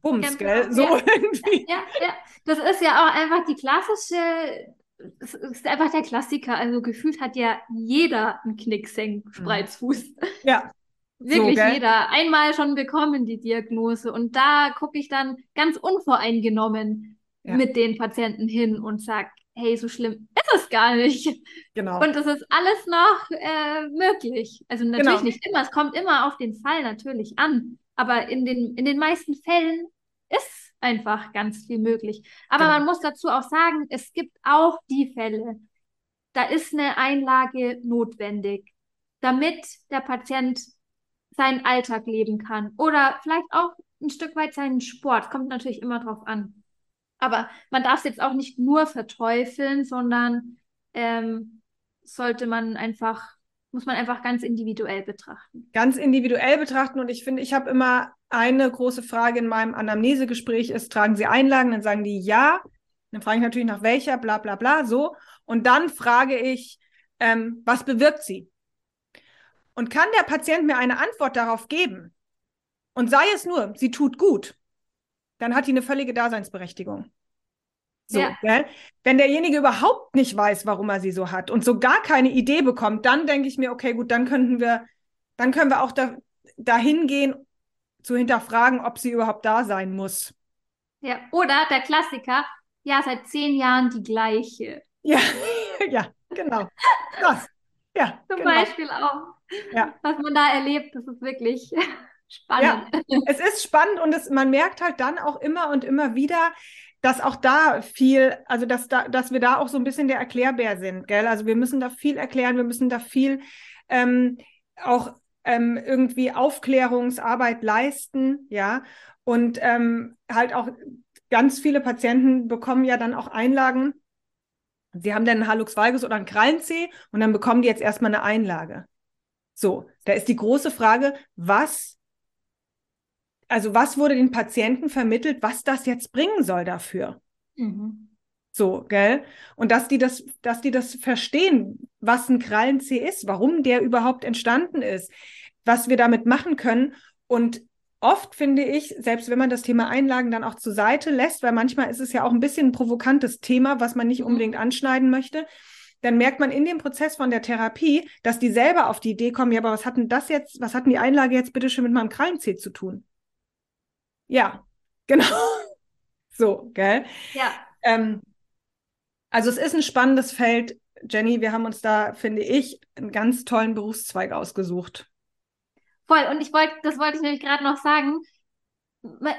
Bums, ja, gell? So ja, [laughs] irgendwie. Ja, ja, das ist ja auch einfach die klassische, das ist einfach der Klassiker. Also gefühlt hat ja jeder einen Knicksenk-Spreizfuß. Mhm. Ja. [laughs] Wirklich so, jeder. Einmal schon bekommen die Diagnose. Und da gucke ich dann ganz unvoreingenommen ja. mit den Patienten hin und sage, hey, so schlimm ist es gar nicht. Genau. Und das ist alles noch äh, möglich. Also natürlich genau. nicht immer, es kommt immer auf den Fall natürlich an. Aber in den, in den meisten Fällen ist einfach ganz viel möglich. Aber genau. man muss dazu auch sagen, es gibt auch die Fälle, da ist eine Einlage notwendig, damit der Patient seinen Alltag leben kann oder vielleicht auch ein Stück weit seinen Sport. Kommt natürlich immer drauf an. Aber man darf es jetzt auch nicht nur verteufeln, sondern ähm, sollte man einfach muss man einfach ganz individuell betrachten. Ganz individuell betrachten und ich finde, ich habe immer eine große Frage in meinem Anamnesegespräch ist, tragen Sie Einlagen? Dann sagen die ja. Dann frage ich natürlich nach welcher, bla bla bla, so. Und dann frage ich, ähm, was bewirkt sie? Und kann der Patient mir eine Antwort darauf geben? Und sei es nur, sie tut gut, dann hat die eine völlige Daseinsberechtigung. So, ja. Wenn derjenige überhaupt nicht weiß, warum er sie so hat und so gar keine Idee bekommt, dann denke ich mir, okay, gut, dann könnten wir, dann können wir auch da, dahin gehen, zu hinterfragen, ob sie überhaupt da sein muss. Ja, oder der Klassiker, ja, seit zehn Jahren die gleiche. Ja, [laughs] ja, genau. Das. Ja, [laughs] Zum genau. Beispiel auch. ja. was man da erlebt, das ist wirklich [laughs] spannend. Ja, es ist spannend und es, man merkt halt dann auch immer und immer wieder, dass auch da viel, also dass, da, dass wir da auch so ein bisschen der Erklärbär sind, gell? Also wir müssen da viel erklären, wir müssen da viel ähm, auch ähm, irgendwie Aufklärungsarbeit leisten, ja. Und ähm, halt auch ganz viele Patienten bekommen ja dann auch Einlagen. Sie haben dann einen Halux valgus oder einen Krallenzeh und dann bekommen die jetzt erstmal eine Einlage. So, da ist die große Frage, was, also was wurde den Patienten vermittelt, was das jetzt bringen soll dafür? Mhm. So, gell? Und dass die das, dass die das verstehen, was ein Krallenzeh ist, warum der überhaupt entstanden ist, was wir damit machen können. Und oft finde ich, selbst wenn man das Thema Einlagen dann auch zur Seite lässt, weil manchmal ist es ja auch ein bisschen ein provokantes Thema, was man nicht mhm. unbedingt anschneiden möchte, dann merkt man in dem Prozess von der Therapie, dass die selber auf die Idee kommen, ja, aber was hat denn das jetzt, was hat denn die Einlage jetzt bitte schön mit meinem Krallenzeh zu tun? Ja, genau. [laughs] so, gell? Ja. Ähm, also es ist ein spannendes Feld. Jenny, wir haben uns da, finde ich, einen ganz tollen Berufszweig ausgesucht. Voll. Und ich wollte, das wollte ich nämlich gerade noch sagen.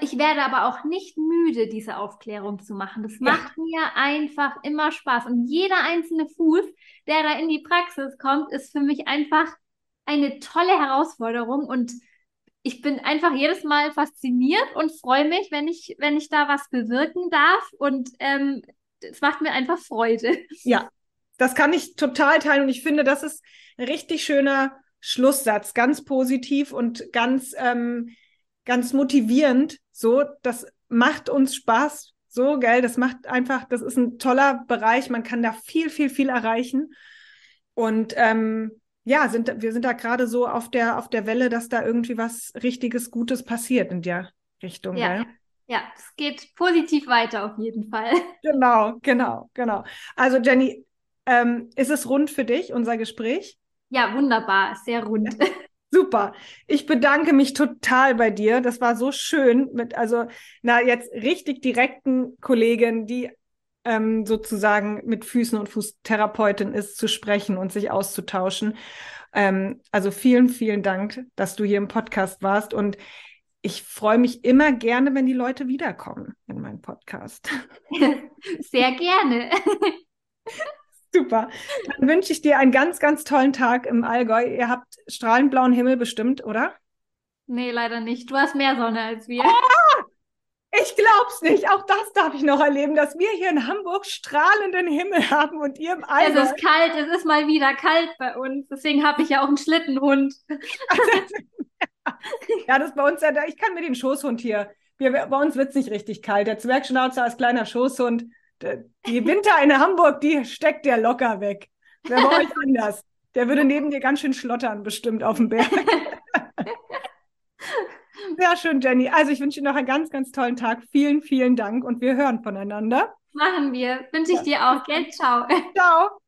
Ich werde aber auch nicht müde, diese Aufklärung zu machen. Das ja. macht mir einfach immer Spaß. Und jeder einzelne Fuß, der da in die Praxis kommt, ist für mich einfach eine tolle Herausforderung. Und ich bin einfach jedes Mal fasziniert und freue mich, wenn ich, wenn ich da was bewirken darf. Und ähm, es macht mir einfach Freude. [laughs] Ja, das kann ich total teilen und ich finde, das ist ein richtig schöner Schlusssatz, ganz positiv und ganz, ähm, ganz motivierend. So, das macht uns Spaß. So, gell, das macht einfach, das ist ein toller Bereich. Man kann da viel, viel, viel erreichen. Und ähm, ja, sind, wir sind da gerade so auf der, auf der Welle, dass da irgendwie was richtiges, Gutes passiert in der Richtung. Ja. Gell? Ja, es geht positiv weiter auf jeden Fall. [laughs] Genau, genau, genau. Also Jenny, ähm, ist es rund für dich, unser Gespräch? Ja, wunderbar, sehr rund. Super. Ich bedanke mich total bei dir. Das war so schön mit, also, na, jetzt richtig direkten Kollegin, die ähm, sozusagen mit Füßen und Fußtherapeutin ist, zu sprechen und sich auszutauschen. Ähm, also vielen, vielen Dank, dass du hier im Podcast warst und ich freue mich immer gerne, wenn die Leute wiederkommen in meinen Podcast. [laughs] Sehr gerne. [laughs] Super. Dann wünsche ich dir einen ganz, ganz tollen Tag im Allgäu. Ihr habt strahlend blauen Himmel bestimmt, oder? Nee, leider nicht. Du hast mehr Sonne als wir. Oh, ich glaub's nicht. Auch das darf ich noch erleben, dass wir hier in Hamburg strahlenden Himmel haben und ihr im Allgäu. Es ist kalt, es ist mal wieder kalt bei uns. Deswegen habe ich ja auch einen Schlittenhund. [laughs] ja, das ist bei uns ja, ich kann mit dem Schoßhund hier. Wir, bei uns wird es nicht richtig kalt. Der Zwergschnauzer als kleiner Schoßhund. Die Winter in Hamburg, die steckt der locker weg. Wer bei euch anders? Der würde neben dir ganz schön schlottern, bestimmt auf dem Berg. [laughs] Sehr schön, Jenny. Also ich wünsche dir noch einen ganz, ganz tollen Tag. Vielen, vielen Dank und wir hören voneinander. Machen wir. Wünsche ich dir auch. Gell? Ciao. Ciao.